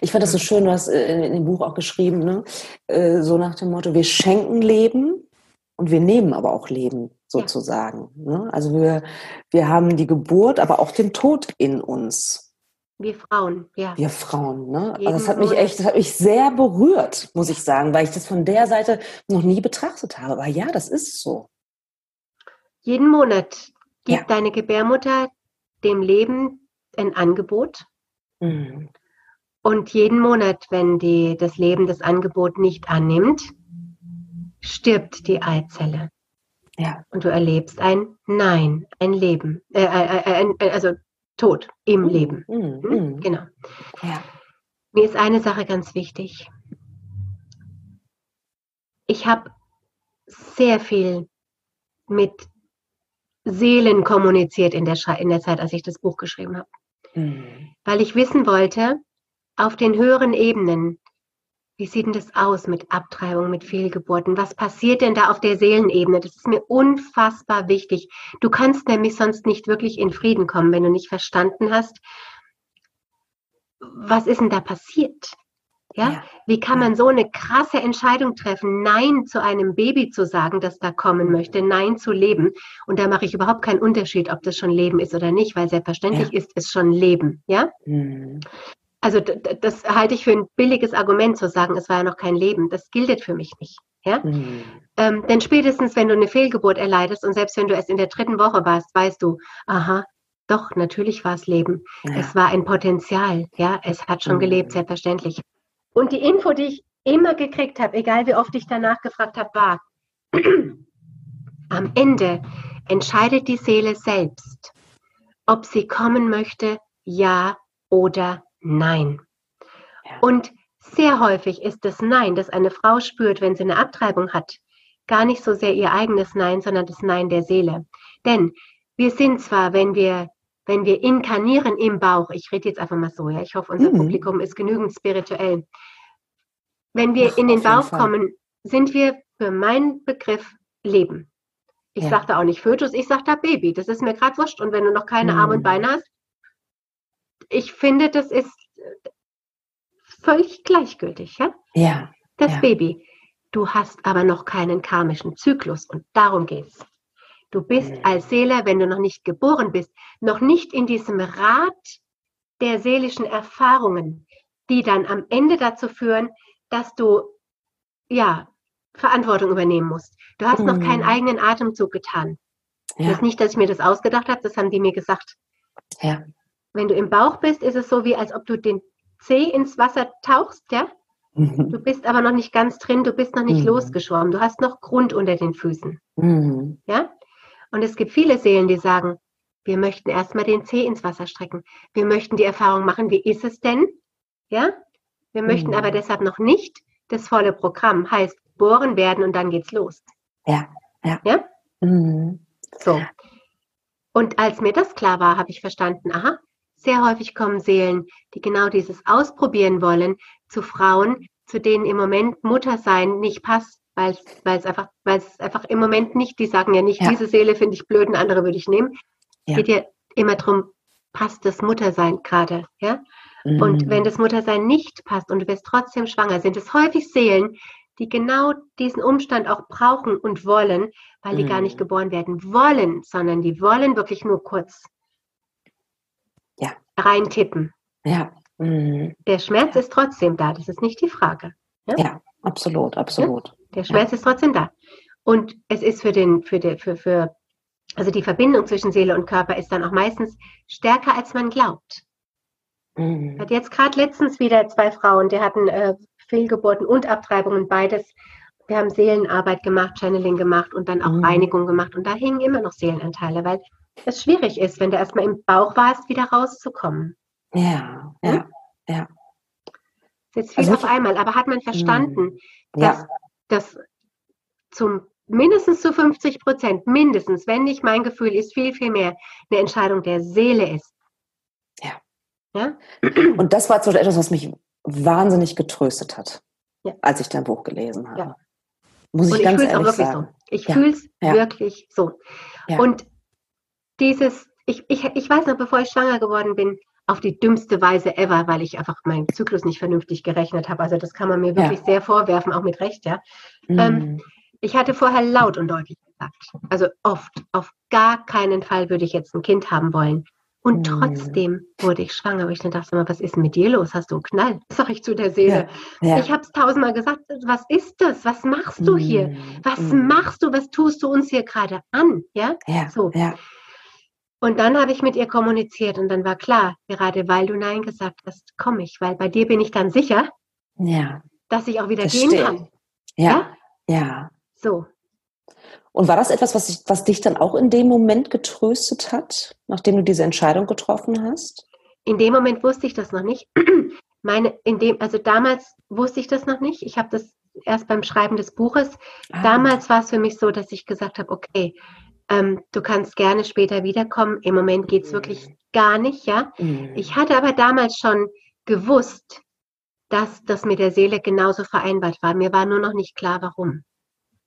Ich fand das so schön, du hast äh, in, in dem Buch auch geschrieben, ne? Äh, so nach dem Motto, wir schenken Leben und wir nehmen aber auch Leben sozusagen. Ne? Also wir, wir haben die Geburt, aber auch den Tod in uns, Wir Frauen, ja. wir Frauen. Ne? Also das hat mich echt, das hat mich sehr berührt, muss ich sagen, weil ich das von der Seite noch nie betrachtet habe. Aber ja, das ist so. Jeden Monat gibt Ja. deine Gebärmutter dem Leben ein Angebot. Mhm. Und jeden Monat, wenn die, das Leben das Angebot nicht annimmt, stirbt die Eizelle. Ja. Und du erlebst ein Nein, ein Leben, äh, äh, äh, äh, also Tod im Leben. Mhm. Hm? Mhm. Genau. Ja. Mir ist eine Sache ganz wichtig. Ich habe sehr viel mit Seelen kommuniziert in der, in der Zeit, als ich das Buch geschrieben habe. Mhm. weil ich wissen wollte, auf den höheren Ebenen, wie sieht denn das aus mit Abtreibung, mit Fehlgeburten? Was passiert denn da auf der Seelenebene? Das ist mir unfassbar wichtig. Du kannst nämlich sonst nicht wirklich in Frieden kommen, wenn du nicht verstanden hast, was ist denn da passiert? Ja? Ja. Wie kann man so eine krasse Entscheidung treffen, Nein zu einem Baby zu sagen, das da kommen möchte, Nein zu leben? Und da mache ich überhaupt keinen Unterschied, ob das schon Leben ist oder nicht, weil selbstverständlich ist es schon Leben. Ja? Mhm. Also das halte ich für ein billiges Argument zu sagen, es war ja noch kein Leben. Das gilt für mich nicht. Ja? Mhm. Ähm, denn spätestens, wenn du eine Fehlgeburt erleidest und selbst wenn du erst in der dritten Woche warst, weißt du, aha, doch, natürlich war es Leben. Ja. Es war ein Potenzial. Ja, es hat schon Mhm. gelebt, selbstverständlich. Und die Info, die ich immer gekriegt habe, egal wie oft ich danach gefragt habe, war, am Ende entscheidet die Seele selbst, ob sie kommen möchte, ja oder nein. Ja. Und sehr häufig ist das Nein, das eine Frau spürt, wenn sie eine Abtreibung hat, gar nicht so sehr ihr eigenes Nein, sondern das Nein der Seele. Denn wir sind zwar, wenn wir, wenn wir inkarnieren im Bauch, ich rede jetzt einfach mal so, ja, ich hoffe, unser Mhm. Publikum ist genügend spirituell. Wenn wir Ach, in den Bauch kommen, sind wir für meinen Begriff Leben. Ich Ja. sage da auch nicht Fötus, ich sage da Baby. Das ist mir gerade wurscht. Und wenn du noch keine Arme und Mhm. Beine hast, ich finde, das ist völlig gleichgültig. Ja? Ja. Das Ja. Baby. Du hast aber noch keinen karmischen Zyklus und darum geht's. Du bist Mhm. als Seele, wenn du noch nicht geboren bist, noch nicht in diesem Rad der seelischen Erfahrungen, die dann am Ende dazu führen, dass du ja Verantwortung übernehmen musst. Du hast noch keinen Mhm. eigenen Atemzug getan. Das Ja. ist nicht, dass ich mir das ausgedacht habe, das haben die mir gesagt. Ja. Wenn du im Bauch bist, ist es so wie, als ob du den Zeh ins Wasser tauchst, ja? Mhm. Du bist aber noch nicht ganz drin, du bist noch nicht Mhm. losgeschwommen, du hast noch Grund unter den Füßen, Mhm. ja? Und es gibt viele Seelen, die sagen, wir möchten erstmal den Zeh ins Wasser strecken. Wir möchten die Erfahrung machen, wie ist es denn? Ja? Wir möchten Mhm. aber deshalb noch nicht das volle Programm, heißt geboren werden und dann geht's los. Ja. Ja. Ja? Mhm. So. Und als mir das klar war, habe ich verstanden, aha, sehr häufig kommen Seelen, die genau dieses ausprobieren wollen, zu Frauen, zu denen im Moment Muttersein nicht passt, weil es einfach, einfach im Moment nicht, die sagen ja nicht, Ja. diese Seele finde ich blöd, eine andere würde ich nehmen. Es Ja. geht ja immer darum, passt das Muttersein gerade, ja? Und Mhm. wenn das Muttersein nicht passt und du wirst trotzdem schwanger, sind es häufig Seelen, die genau diesen Umstand auch brauchen und wollen, weil die gar nicht Mhm. geboren werden wollen, sondern die wollen wirklich nur kurz. Reintippen. Ja. Mhm. Der Schmerz ist trotzdem da, das ist nicht die Frage. Ja, absolut, absolut. Der Schmerz ist trotzdem da. Und es ist für den, für den, für, für, also die Verbindung zwischen Seele und Körper ist dann auch meistens stärker, als man glaubt. Ich Mhm. hatte jetzt gerade letztens wieder zwei Frauen, die hatten äh, Fehlgeburten und Abtreibungen, beides. Wir haben Seelenarbeit gemacht, Channeling gemacht und dann auch Mhm. Reinigung gemacht. Und da hingen immer noch Seelenanteile, weil es schwierig ist, wenn du erstmal im Bauch warst, wieder rauszukommen. Ja, ja, ja. Jetzt viel also auf einmal, aber hat man verstanden, hm. dass ja. das zum mindestens zu 50 Prozent, mindestens, wenn nicht mein Gefühl ist, viel, viel mehr eine Entscheidung der Seele ist. Ja. ja? Und das war zum Beispiel etwas, was mich wahnsinnig getröstet hat, ja. als ich dein Buch gelesen habe. Ja. Muss ich, ich ganz ehrlich sagen. So. Ich ja. fühle es wirklich so. Und dieses, ich, ich, ich weiß noch, bevor ich schwanger geworden bin, auf die dümmste Weise ever, weil ich einfach meinen Zyklus nicht vernünftig gerechnet habe. Also das kann man mir wirklich ja. sehr vorwerfen, auch mit Recht, ja. Mhm. Ähm, ich hatte vorher laut und deutlich gesagt, also oft, auf gar keinen Fall würde ich jetzt ein Kind haben wollen. Und mhm. trotzdem wurde ich schwanger. Aber ich dann dachte mal, was ist denn mit dir los? Hast du einen Knall? Sag ich zu der Seele. Ja, ja. Ich habe es tausendmal gesagt. Was ist das? Was machst du hier? Mhm. Was mhm. machst du? Was tust du uns hier gerade an? Ja, ja so. Und dann habe ich mit ihr kommuniziert und dann war klar, gerade weil du Nein gesagt hast, komme ich, weil bei dir bin ich dann sicher, ja. dass ich auch wieder Verstehe. gehen kann. Ja, ja. ja. So. Und war das etwas, was, ich, was dich dann auch in dem Moment getröstet hat, nachdem du diese Entscheidung getroffen hast? In dem Moment wusste ich das noch nicht. Meine, in dem, also damals wusste ich das noch nicht. Ich habe das erst beim Schreiben des Buches. Ah. Damals war es für mich so, dass ich gesagt habe, okay, ähm, du kannst gerne später wiederkommen. Im Moment geht es mhm. wirklich gar nicht, ja. Mhm. Ich hatte aber damals schon gewusst, dass das mit der Seele genauso vereinbart war. Mir war nur noch nicht klar, warum.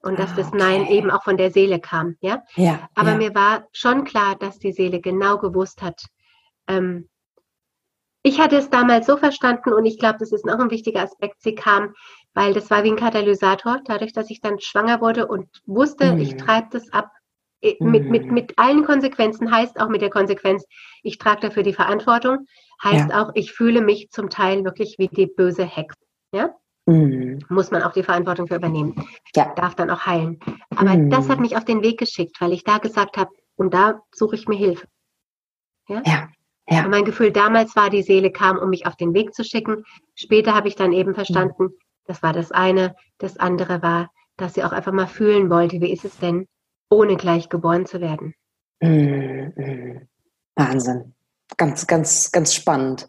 Und dass ah, das Nein eben auch von der Seele kam, ja. ja aber ja. mir war schon klar, dass die Seele genau gewusst hat. Ähm, ich hatte es damals so verstanden und ich glaube, das ist noch ein wichtiger Aspekt. Sie kam, weil das war wie ein Katalysator, dadurch, dass ich dann schwanger wurde und wusste, mhm. ich treibe das ab, mit, mit, mhm. mit allen Konsequenzen heißt auch mit der Konsequenz, ich trage dafür die Verantwortung, heißt ja. auch, ich fühle mich zum Teil wirklich wie die böse Hexe. Ja? Mhm. Muss man auch die Verantwortung für übernehmen. Ja. Darf dann auch heilen. Aber mhm. das hat mich auf den Weg geschickt, weil ich da gesagt habe, und da suche ich mir Hilfe. Ja. ja. ja. Und mein Gefühl damals war, die Seele kam, um mich auf den Weg zu schicken. Später habe ich dann eben verstanden, mhm. das war das eine. Das andere war, dass sie auch einfach mal fühlen wollte, wie ist es denn, ohne gleich geboren zu werden. Wahnsinn. Ganz, ganz, ganz spannend.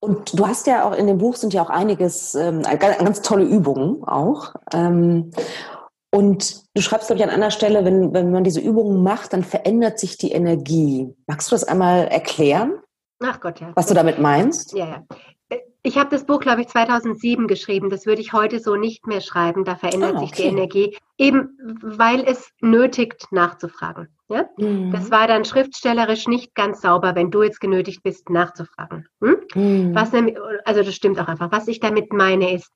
Und du hast ja auch in dem Buch sind ja auch einiges, ähm, ganz, ganz, tolle Übungen auch. Ähm, und du schreibst, glaube ich, an einer Stelle, wenn, wenn man diese Übungen macht, dann verändert sich die Energie. Magst du das einmal erklären? Ach Gott, ja. Was du damit meinst? Ja, ja. Ich habe das Buch, glaube ich, 2007 geschrieben. Das würde ich heute so nicht mehr schreiben. Da verändert ah, okay. sich die Energie, eben weil es nötigt, nachzufragen. Ja? Mhm. Das war dann schriftstellerisch nicht ganz sauber, wenn du jetzt genötigt bist, nachzufragen. Hm? Mhm. Was also das stimmt auch einfach. Was ich damit meine ist,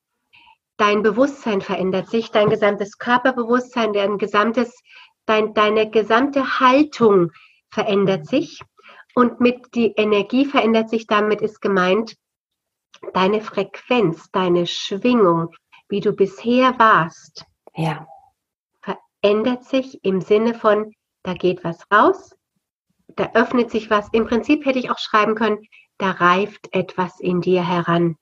dein Bewusstsein verändert sich, dein gesamtes Körperbewusstsein, dein gesamtes, dein, deine gesamte Haltung verändert sich. Und mit die Energie verändert sich, damit ist gemeint, deine Frequenz, deine Schwingung, wie du bisher warst, ja. verändert sich im Sinne von, da geht was raus, da öffnet sich was. Im Prinzip hätte ich auch schreiben können, da reift etwas in dir heran.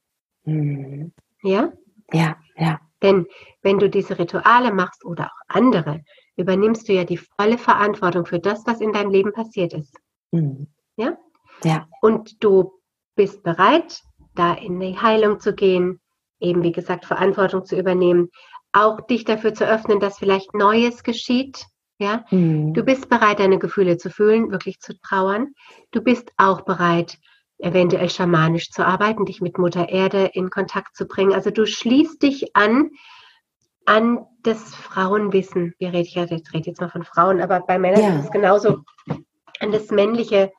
Mhm. Ja? Ja, ja. Denn wenn du diese Rituale machst oder auch andere, übernimmst du ja die volle Verantwortung für das, was in deinem Leben passiert ist. Mhm. Ja? Ja. Und du bist bereit, da in die Heilung zu gehen, eben wie gesagt Verantwortung zu übernehmen, auch dich dafür zu öffnen, dass vielleicht Neues geschieht. Ja, mhm. du bist bereit, deine Gefühle zu fühlen, wirklich zu trauern. Du bist auch bereit, eventuell schamanisch zu arbeiten, dich mit Mutter Erde in Kontakt zu bringen. Also du schließt dich an an das Frauenwissen. Wir reden, ich rede jetzt mal von Frauen, aber bei Männern ja. ist es genauso an das männliche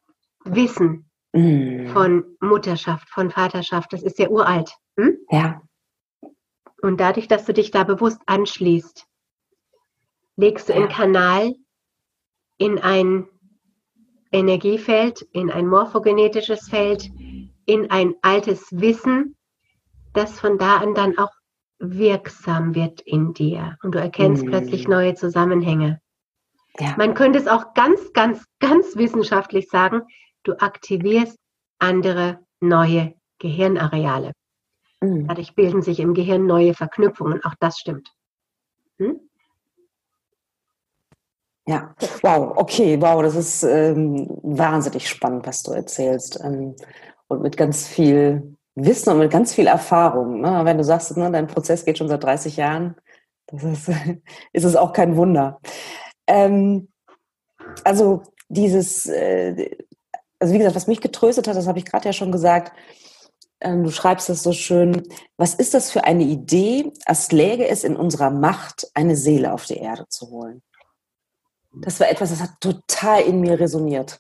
Wissen mm. von Mutterschaft, von Vaterschaft. Das ist ja uralt. Hm? Ja. Und dadurch, dass du dich da bewusst anschließt, legst du ja. einen Kanal in ein Energiefeld, in ein morphogenetisches Feld, in ein altes Wissen, das von da an dann auch wirksam wird in dir. Und du erkennst mm. plötzlich neue Zusammenhänge. Ja. Man könnte es auch ganz, ganz, ganz wissenschaftlich sagen, du aktivierst andere neue Gehirnareale. Mhm. Dadurch bilden sich im Gehirn neue Verknüpfungen. Auch das stimmt. Hm? Ja, wow, okay, wow, das ist ähm, wahnsinnig spannend, was du erzählst. Ähm, und mit ganz viel Wissen und mit ganz viel Erfahrung. Ne? Wenn du sagst, ne, dein Prozess geht schon seit 30 Jahren, das ist, ist es auch kein Wunder. Ähm, also dieses, äh, also wie gesagt, was mich getröstet hat, das habe ich gerade ja schon gesagt, ähm, du schreibst das so schön, was ist das für eine Idee, als läge es in unserer Macht, eine Seele auf die Erde zu holen? Das war etwas, das hat total in mir resoniert.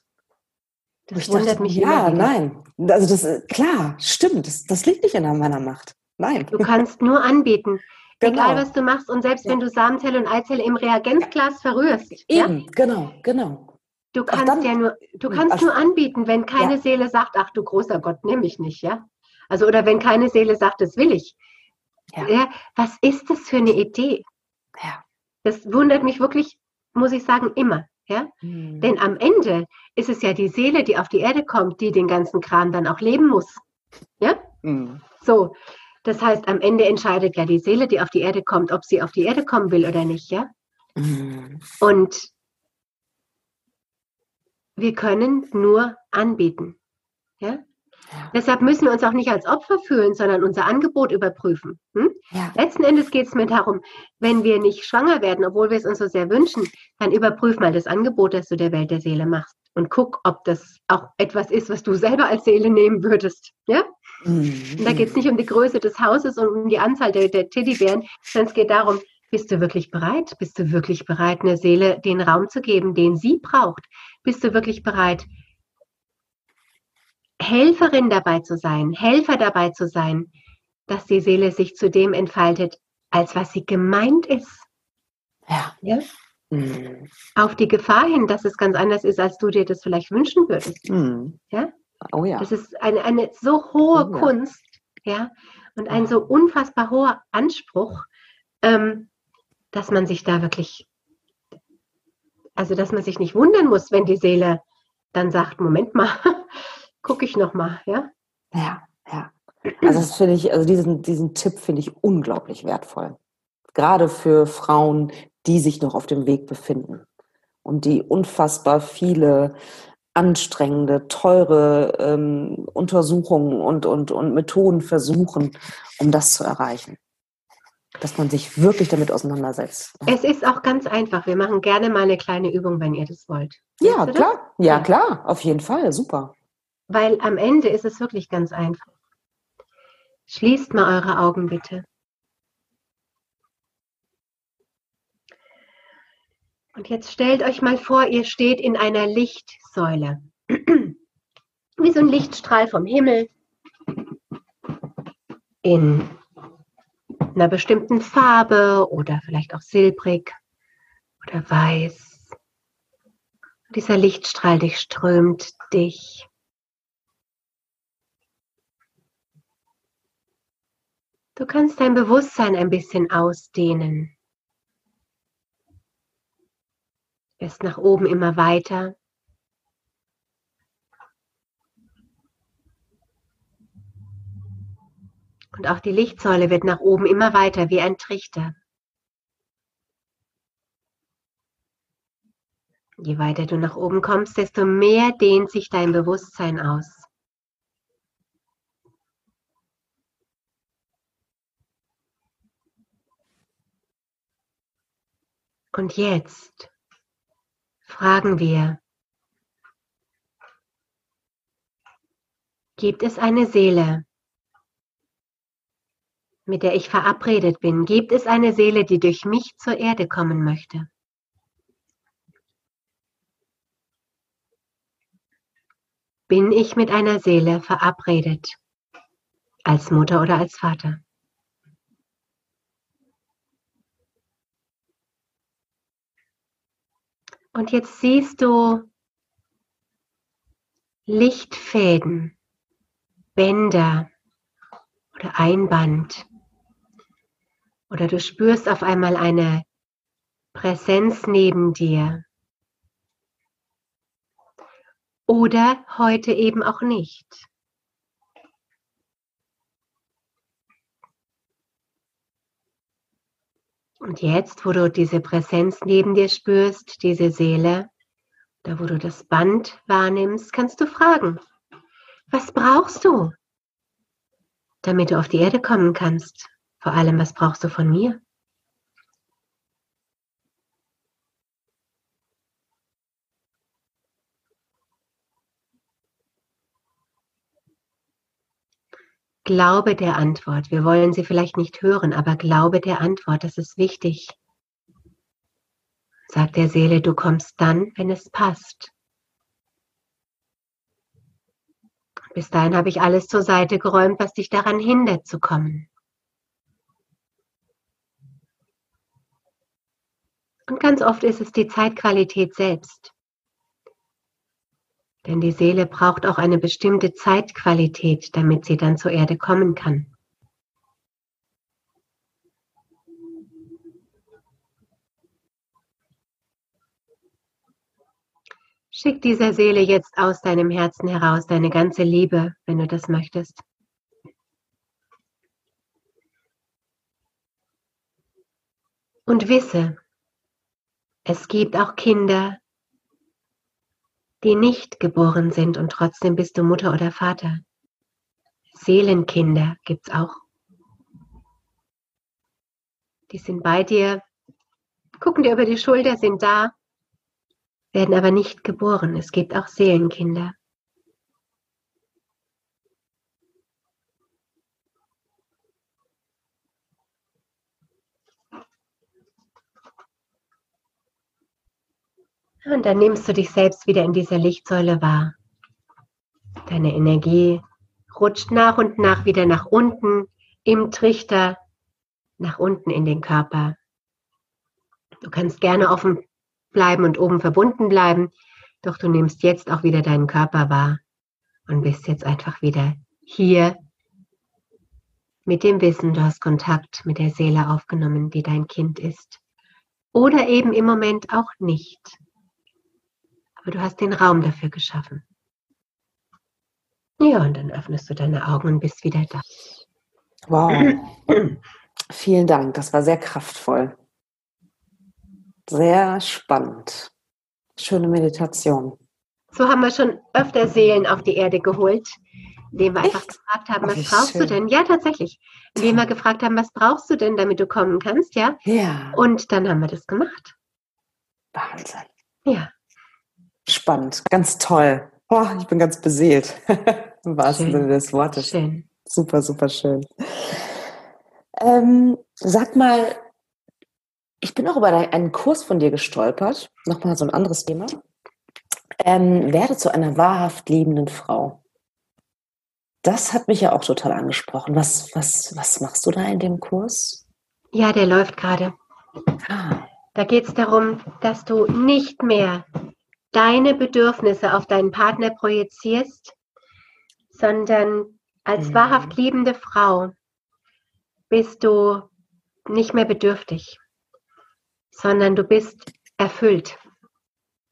Das wundert dachte, mich Ja, nein. Also das äh, klar, stimmt. Das, das liegt nicht in meiner Macht. Nein. Du kannst nur anbieten. Genau. Egal was du machst und selbst ja. wenn du Samenzelle und Eizelle im Reagenzglas verrührst. Eben, ja? genau, genau. Du kannst dann, ja nur, du kannst nur anbieten, wenn keine ja. Seele sagt, ach du großer Gott, nehme ich nicht, ja. Also oder wenn keine Seele sagt, das will ich. Ja. ja. Was ist das für eine Idee? Ja. Das wundert mich wirklich, muss ich sagen, immer. Ja? Mhm. Denn am Ende ist es ja die Seele, die auf die Erde kommt, die den ganzen Kram dann auch leben muss. Ja? Mhm. So. Das heißt, am Ende entscheidet ja die Seele, die auf die Erde kommt, ob sie auf die Erde kommen will oder nicht, ja? Mhm. Und wir können nur anbieten. Ja? Deshalb müssen wir uns auch nicht als Opfer fühlen, sondern unser Angebot überprüfen. Hm? Ja. Letzten Endes geht es mir darum, wenn wir nicht schwanger werden, obwohl wir es uns so sehr wünschen, dann überprüf mal das Angebot, das du der Welt der Seele machst und guck, ob das auch etwas ist, was du selber als Seele nehmen würdest. Ja? Mhm. Und da geht es nicht um die Größe des Hauses und um die Anzahl der, der Teddybären, sondern es geht darum, bist du wirklich bereit? Bist du wirklich bereit, einer Seele den Raum zu geben, den sie braucht? Bist du wirklich bereit, Helferin dabei zu sein, Helfer dabei zu sein, dass die Seele sich zu dem entfaltet, als was sie gemeint ist. Ja. ja? Mhm. Auf die Gefahr hin, dass es ganz anders ist, als du dir das vielleicht wünschen würdest. Mhm. Ja? Oh ja. Das ist eine, eine so hohe oh, Kunst, ja, und ein so unfassbar hoher Anspruch, ähm, dass man sich da wirklich, also dass man sich nicht wundern muss, wenn die Seele dann sagt, Moment mal, gucke ich nochmal, ja? Ja, ja. Also das finde ich, also diesen, diesen Tipp finde ich unglaublich wertvoll. Gerade für Frauen, die sich noch auf dem Weg befinden und die unfassbar viele anstrengende, teure ähm, Untersuchungen und, und, und Methoden versuchen, um das zu erreichen. Dass man sich wirklich damit auseinandersetzt. Es ist auch ganz einfach. Wir machen gerne mal eine kleine Übung, wenn ihr das wollt. Ja, klar. Ja, klar. Auf jeden Fall. Super. Weil am Ende ist es wirklich ganz einfach. Schließt mal eure Augen bitte. Und jetzt stellt euch mal vor, ihr steht in einer Lichtsäule. Wie so ein Lichtstrahl vom Himmel. In einer bestimmten Farbe oder vielleicht auch silbrig oder weiß. Dieser Lichtstrahl durchströmt dich. Du kannst dein Bewusstsein ein bisschen ausdehnen. Wirst nach oben immer weiter. Und auch die Lichtsäule wird nach oben immer weiter wie ein Trichter. Je weiter du nach oben kommst, desto mehr dehnt sich dein Bewusstsein aus. Und jetzt fragen wir, gibt es eine Seele, mit der ich verabredet bin? Gibt es eine Seele, die durch mich zur Erde kommen möchte? Bin ich mit einer Seele verabredet, als Mutter oder als Vater? Und jetzt siehst du Lichtfäden, Bänder oder Einband. Oder du spürst auf einmal eine Präsenz neben dir. Oder heute eben auch nicht. Und jetzt, wo du diese Präsenz neben dir spürst, diese Seele, da wo du das Band wahrnimmst, kannst du fragen, was brauchst du? damit du auf die Erde kommen kannst? Vor allem, was brauchst du von mir? Glaube der Antwort. Wir wollen sie vielleicht nicht hören, aber glaube der Antwort, das ist wichtig. Sag der Seele, du kommst dann, wenn es passt. Bis dahin habe ich alles zur Seite geräumt, was dich daran hindert zu kommen. Und ganz oft ist es die Zeitqualität selbst. Denn die Seele braucht auch eine bestimmte Zeitqualität, damit sie dann zur Erde kommen kann. Schick dieser Seele jetzt aus deinem Herzen heraus deine ganze Liebe, wenn du das möchtest. Und wisse, es gibt auch Kinder, die nicht geboren sind und trotzdem bist du Mutter oder Vater. Seelenkinder gibt es auch. Die sind bei dir, gucken dir über die Schulter, sind da, werden aber nicht geboren. Es gibt auch Seelenkinder. Und dann nimmst du dich selbst wieder in dieser Lichtsäule wahr. Deine Energie rutscht nach und nach wieder nach unten im Trichter, nach unten in den Körper. Du kannst gerne offen bleiben und oben verbunden bleiben, doch du nimmst jetzt auch wieder deinen Körper wahr und bist jetzt einfach wieder hier mit dem Wissen, du hast Kontakt mit der Seele aufgenommen, wie dein Kind ist. Oder eben im Moment auch nicht aber du hast den Raum dafür geschaffen. Ja, und dann öffnest du deine Augen und bist wieder da. Wow. Vielen Dank, das war sehr kraftvoll. Sehr spannend. Schöne Meditation. So haben wir schon öfter Seelen auf die Erde geholt, indem wir Echt? einfach gefragt haben, was brauchst schön. du denn? Ja, tatsächlich. Indem wir gefragt haben, was brauchst du denn, damit du kommen kannst, ja? Ja. Und dann haben wir das gemacht. Wahnsinn. Ja. Spannend, ganz toll. Oh, ich bin ganz beseelt, im wahrsten Sinne des Wortes. Schön. Super, super schön. Ähm, sag mal, ich bin auch über einen Kurs von dir gestolpert, nochmal so ein anderes Thema. Ähm, werde zu einer wahrhaft liebenden Frau. Das hat mich ja auch total angesprochen. Was, was, was machst du da in dem Kurs? Ja, der läuft gerade. Ah. Da geht es darum, dass du nicht mehr deine Bedürfnisse auf deinen Partner projizierst, sondern als mhm. wahrhaft liebende Frau bist du nicht mehr bedürftig, sondern du bist erfüllt.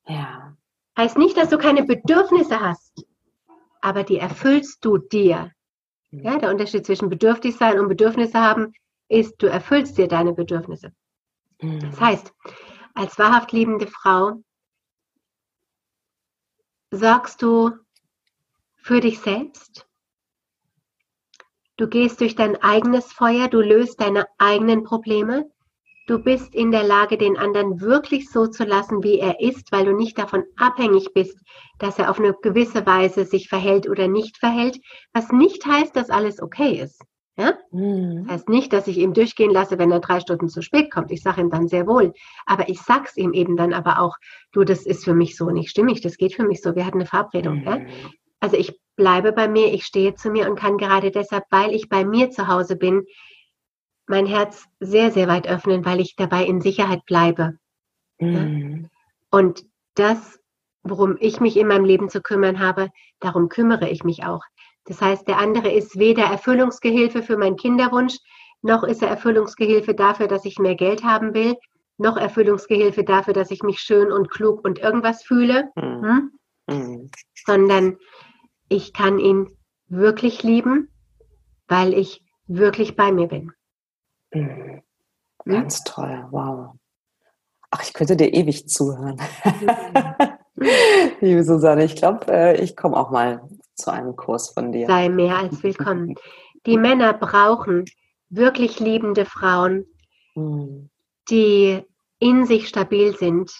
Ja. Heißt nicht, dass du keine Bedürfnisse hast, aber die erfüllst du dir. Mhm. Ja, der Unterschied zwischen bedürftig sein und Bedürfnisse haben ist, du erfüllst dir deine Bedürfnisse. Mhm. Das heißt, als wahrhaft liebende Frau sorgst du für dich selbst. Du gehst durch dein eigenes Feuer, du löst deine eigenen Probleme. Du bist in der Lage, den anderen wirklich so zu lassen, wie er ist, weil du nicht davon abhängig bist, dass er auf eine gewisse Weise sich verhält oder nicht verhält, was nicht heißt, dass alles okay ist. Ja? Mhm. Das heißt nicht, dass ich ihm durchgehen lasse, wenn er drei Stunden zu spät kommt. Ich sage ihm dann sehr wohl. Aber ich sag's ihm eben dann aber auch, du, das ist für mich so nicht stimmig, das geht für mich so, wir hatten eine Verabredung. Mhm. Ja? Also ich bleibe bei mir, ich stehe zu mir und kann gerade deshalb, weil ich bei mir zu Hause bin, mein Herz sehr, sehr weit öffnen, weil ich dabei in Sicherheit bleibe. Mhm. Ja? Und das, worum ich mich in meinem Leben zu kümmern habe, darum kümmere ich mich auch. Das heißt, der andere ist weder Erfüllungsgehilfe für meinen Kinderwunsch, noch ist er Erfüllungsgehilfe dafür, dass ich mehr Geld haben will, noch Erfüllungsgehilfe dafür, dass ich mich schön und klug und irgendwas fühle, mhm. hm? Sondern ich kann ihn wirklich lieben, weil ich wirklich bei mir bin. Mhm. Hm? Ganz toll, wow. Ach, ich könnte dir ewig zuhören. Mhm. Liebe Susanne, ich glaube, äh, ich komme auch mal zu einem Kurs von dir. Sei mehr als willkommen. Die Männer brauchen wirklich liebende Frauen, Mhm. die in sich stabil sind,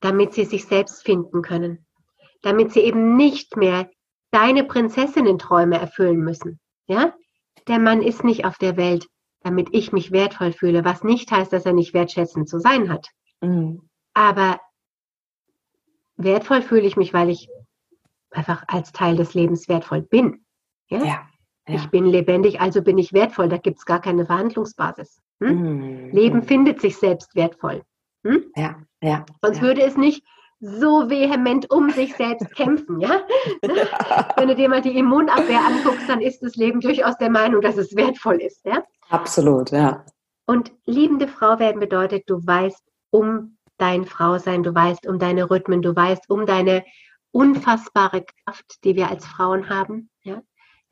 damit sie sich selbst finden können, damit sie eben nicht mehr deine Prinzessinnenträume erfüllen müssen. Ja? Der Mann ist nicht auf der Welt, damit ich mich wertvoll fühle, was nicht heißt, dass er nicht wertschätzend zu sein hat. Mhm. Aber wertvoll fühle ich mich, weil ich einfach als Teil des Lebens wertvoll bin. Ja? Ja. ja. Ich bin lebendig, also bin ich wertvoll. Da gibt es gar keine Verhandlungsbasis. Hm? Mhm. Leben findet sich selbst wertvoll. Hm? Ja, ja. Sonst ja. würde es nicht so vehement um sich selbst kämpfen. Ja? Wenn du dir mal die Immunabwehr anguckst, dann ist das Leben durchaus der Meinung, dass es wertvoll ist. Ja? Absolut, ja. Und liebende Frau werden bedeutet, du weißt um dein Frausein, du weißt um deine Rhythmen, du weißt um deine unfassbare Kraft, die wir als Frauen haben. Ja?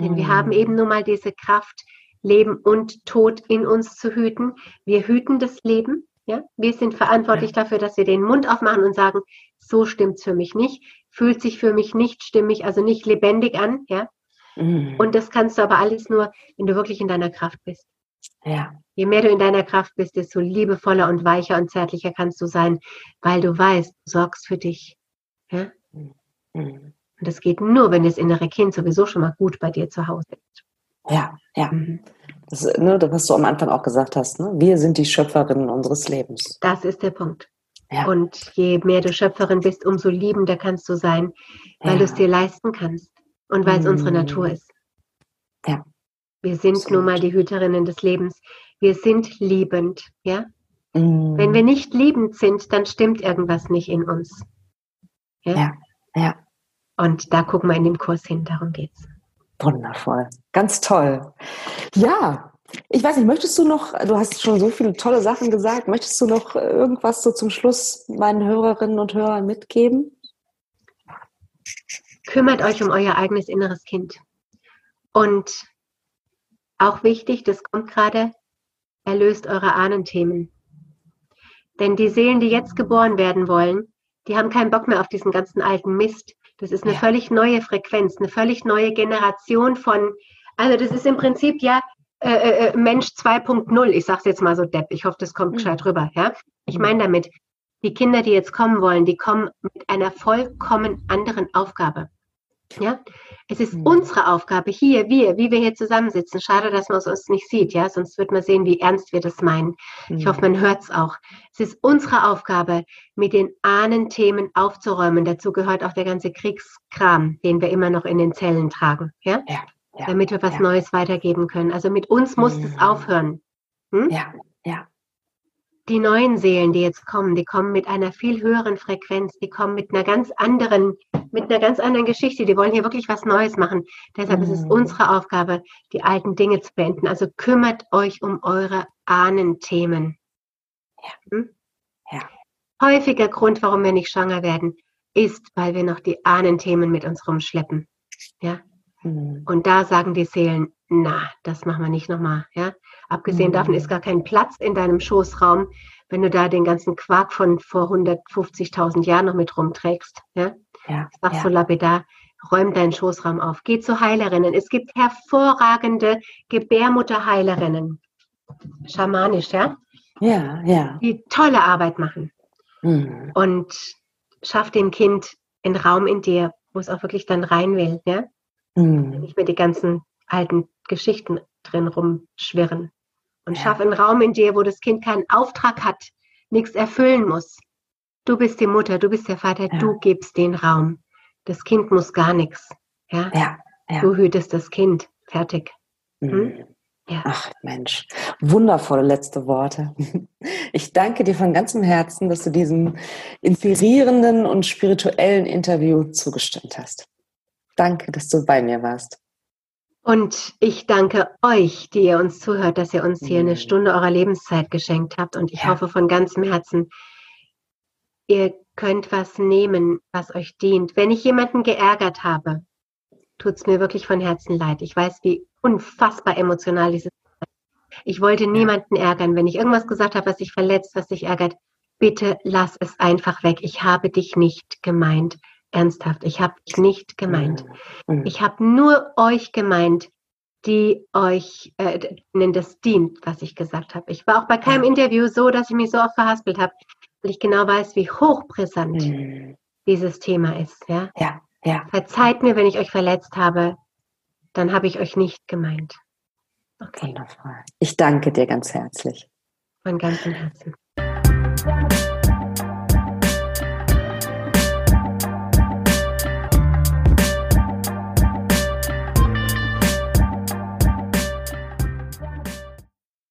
Denn wir Mhm. haben eben nun mal diese Kraft, Leben und Tod in uns zu hüten. Wir hüten das Leben. Ja? Wir sind verantwortlich dafür, dass wir den Mund aufmachen und sagen, so stimmt's für mich nicht, fühlt sich für mich nicht stimmig, also nicht lebendig an. Ja? Mhm. Und das kannst du aber alles nur, wenn du wirklich in deiner Kraft bist. ja. Je mehr du in deiner Kraft bist, desto liebevoller und weicher und zärtlicher kannst du sein, weil du weißt, du sorgst für dich. Ja? Mhm. Und das geht nur, wenn das innere Kind sowieso schon mal gut bei dir zu Hause ist. Ja, ja. Mhm. Das, ne, was du am Anfang auch gesagt hast, ne? wir sind die Schöpferinnen unseres Lebens. Das ist der Punkt. Ja. Und je mehr du Schöpferin bist, umso liebender kannst du sein, weil Ja. du es dir leisten kannst und weil es unsere Mhm. Natur ist. Ja. Wir sind Absolut. nun mal die Hüterinnen des Lebens. Wir sind liebend, ja? Mhm. Wenn wir nicht liebend sind, dann stimmt irgendwas nicht in uns. Ja, ja. Und da gucken wir in dem Kurs hin, darum geht's. Wundervoll. Ganz toll. Ja, ich weiß nicht, möchtest du noch, du hast schon so viele tolle Sachen gesagt, möchtest du noch irgendwas so zum Schluss meinen Hörerinnen und Hörern mitgeben? Kümmert euch um euer eigenes inneres Kind. Und auch wichtig, das kommt gerade, erlöst eure Ahnenthemen. Denn die Seelen, die jetzt geboren werden wollen, die haben keinen Bock mehr auf diesen ganzen alten Mist. Das ist eine Ja. völlig neue Frequenz, eine völlig neue Generation von, also das ist im Prinzip ja äh, äh, Mensch 2.0. Ich sage es jetzt mal so depp. Ich hoffe, das kommt Mhm. gescheit rüber. Ja? Ich Mhm. meine damit, die Kinder, die jetzt kommen wollen, die kommen mit einer vollkommen anderen Aufgabe. Ja, es ist Mhm. unsere Aufgabe hier, wir, wie wir hier zusammensitzen. Schade, dass man es uns nicht sieht, ja, sonst wird man sehen, wie ernst wir das meinen. Ich hoffe, man hört es auch. Es ist unsere Aufgabe, mit den Ahnenthemen aufzuräumen. Dazu gehört auch der ganze Kriegskram, den wir immer noch in den Zellen tragen, ja, Ja, ja, damit wir was ja. Neues weitergeben können. Also mit uns muss es Mhm. aufhören. Hm? Ja. Die neuen Seelen, die jetzt kommen, die kommen mit einer viel höheren Frequenz, die kommen mit einer ganz anderen, mit einer ganz anderen Geschichte. Die wollen hier wirklich was Neues machen. Deshalb ist es Mhm. unsere Aufgabe, die alten Dinge zu beenden. Also kümmert euch um eure Ahnenthemen. Ja. Hm? Ja. Häufiger Grund, warum wir nicht schwanger werden, ist, weil wir noch die Ahnenthemen mit uns rumschleppen. Ja. Mhm. Und da sagen die Seelen, na, das machen wir nicht nochmal. Ja? Abgesehen Mhm. davon ist gar kein Platz in deinem Schoßraum, wenn du da den ganzen Quark von vor 150.000 Jahren noch mit rumträgst. Ja? Ja, Sagst ja. so lapidar, räum deinen Schoßraum auf. Geh zu Heilerinnen. Es gibt hervorragende Gebärmutterheilerinnen. Schamanisch, ja? ja, ja. Die tolle Arbeit machen. Mhm. Und schaff dem Kind einen Raum in dir, wo es auch wirklich dann rein will. Ja? Mhm. nicht mehr die ganzen alten Geschichten drin rumschwirren. Und Ja. schaff einen Raum in dir, wo das Kind keinen Auftrag hat, nichts erfüllen muss. Du bist die Mutter, du bist der Vater, Ja. du gibst den Raum. Das Kind muss gar nichts. Ja? Ja, ja. Du hütest das Kind. Fertig. Mhm. Ja. Ach Mensch, wundervolle letzte Worte. Ich danke dir von ganzem Herzen, dass du diesem inspirierenden und spirituellen Interview zugestimmt hast. Danke, dass du bei mir warst. Und ich danke euch, die ihr uns zuhört, dass ihr uns hier Mhm. eine Stunde eurer Lebenszeit geschenkt habt. Und ich Ja. hoffe von ganzem Herzen, ihr könnt was nehmen, was euch dient. Wenn ich jemanden geärgert habe, tut es mir wirklich von Herzen leid. Ich weiß, wie unfassbar emotional dieses ist. Ich wollte niemanden ärgern. Wenn ich irgendwas gesagt habe, was dich verletzt, was dich ärgert, bitte lass es einfach weg. Ich habe dich nicht gemeint. Ernsthaft, ich habe dich nicht gemeint. Mhm. Ich habe nur euch gemeint, die euch, äh, das dient, was ich gesagt habe. Ich war auch bei keinem Interview so, dass ich mich so oft verhaspelt habe, weil ich genau weiß, wie hochbrisant mhm. dieses Thema ist. Ja? ja, ja. Verzeiht mir, wenn ich euch verletzt habe, dann habe ich euch nicht gemeint. Okay. Wundervoll. Ich danke dir ganz herzlich. Von ganzem Herzen.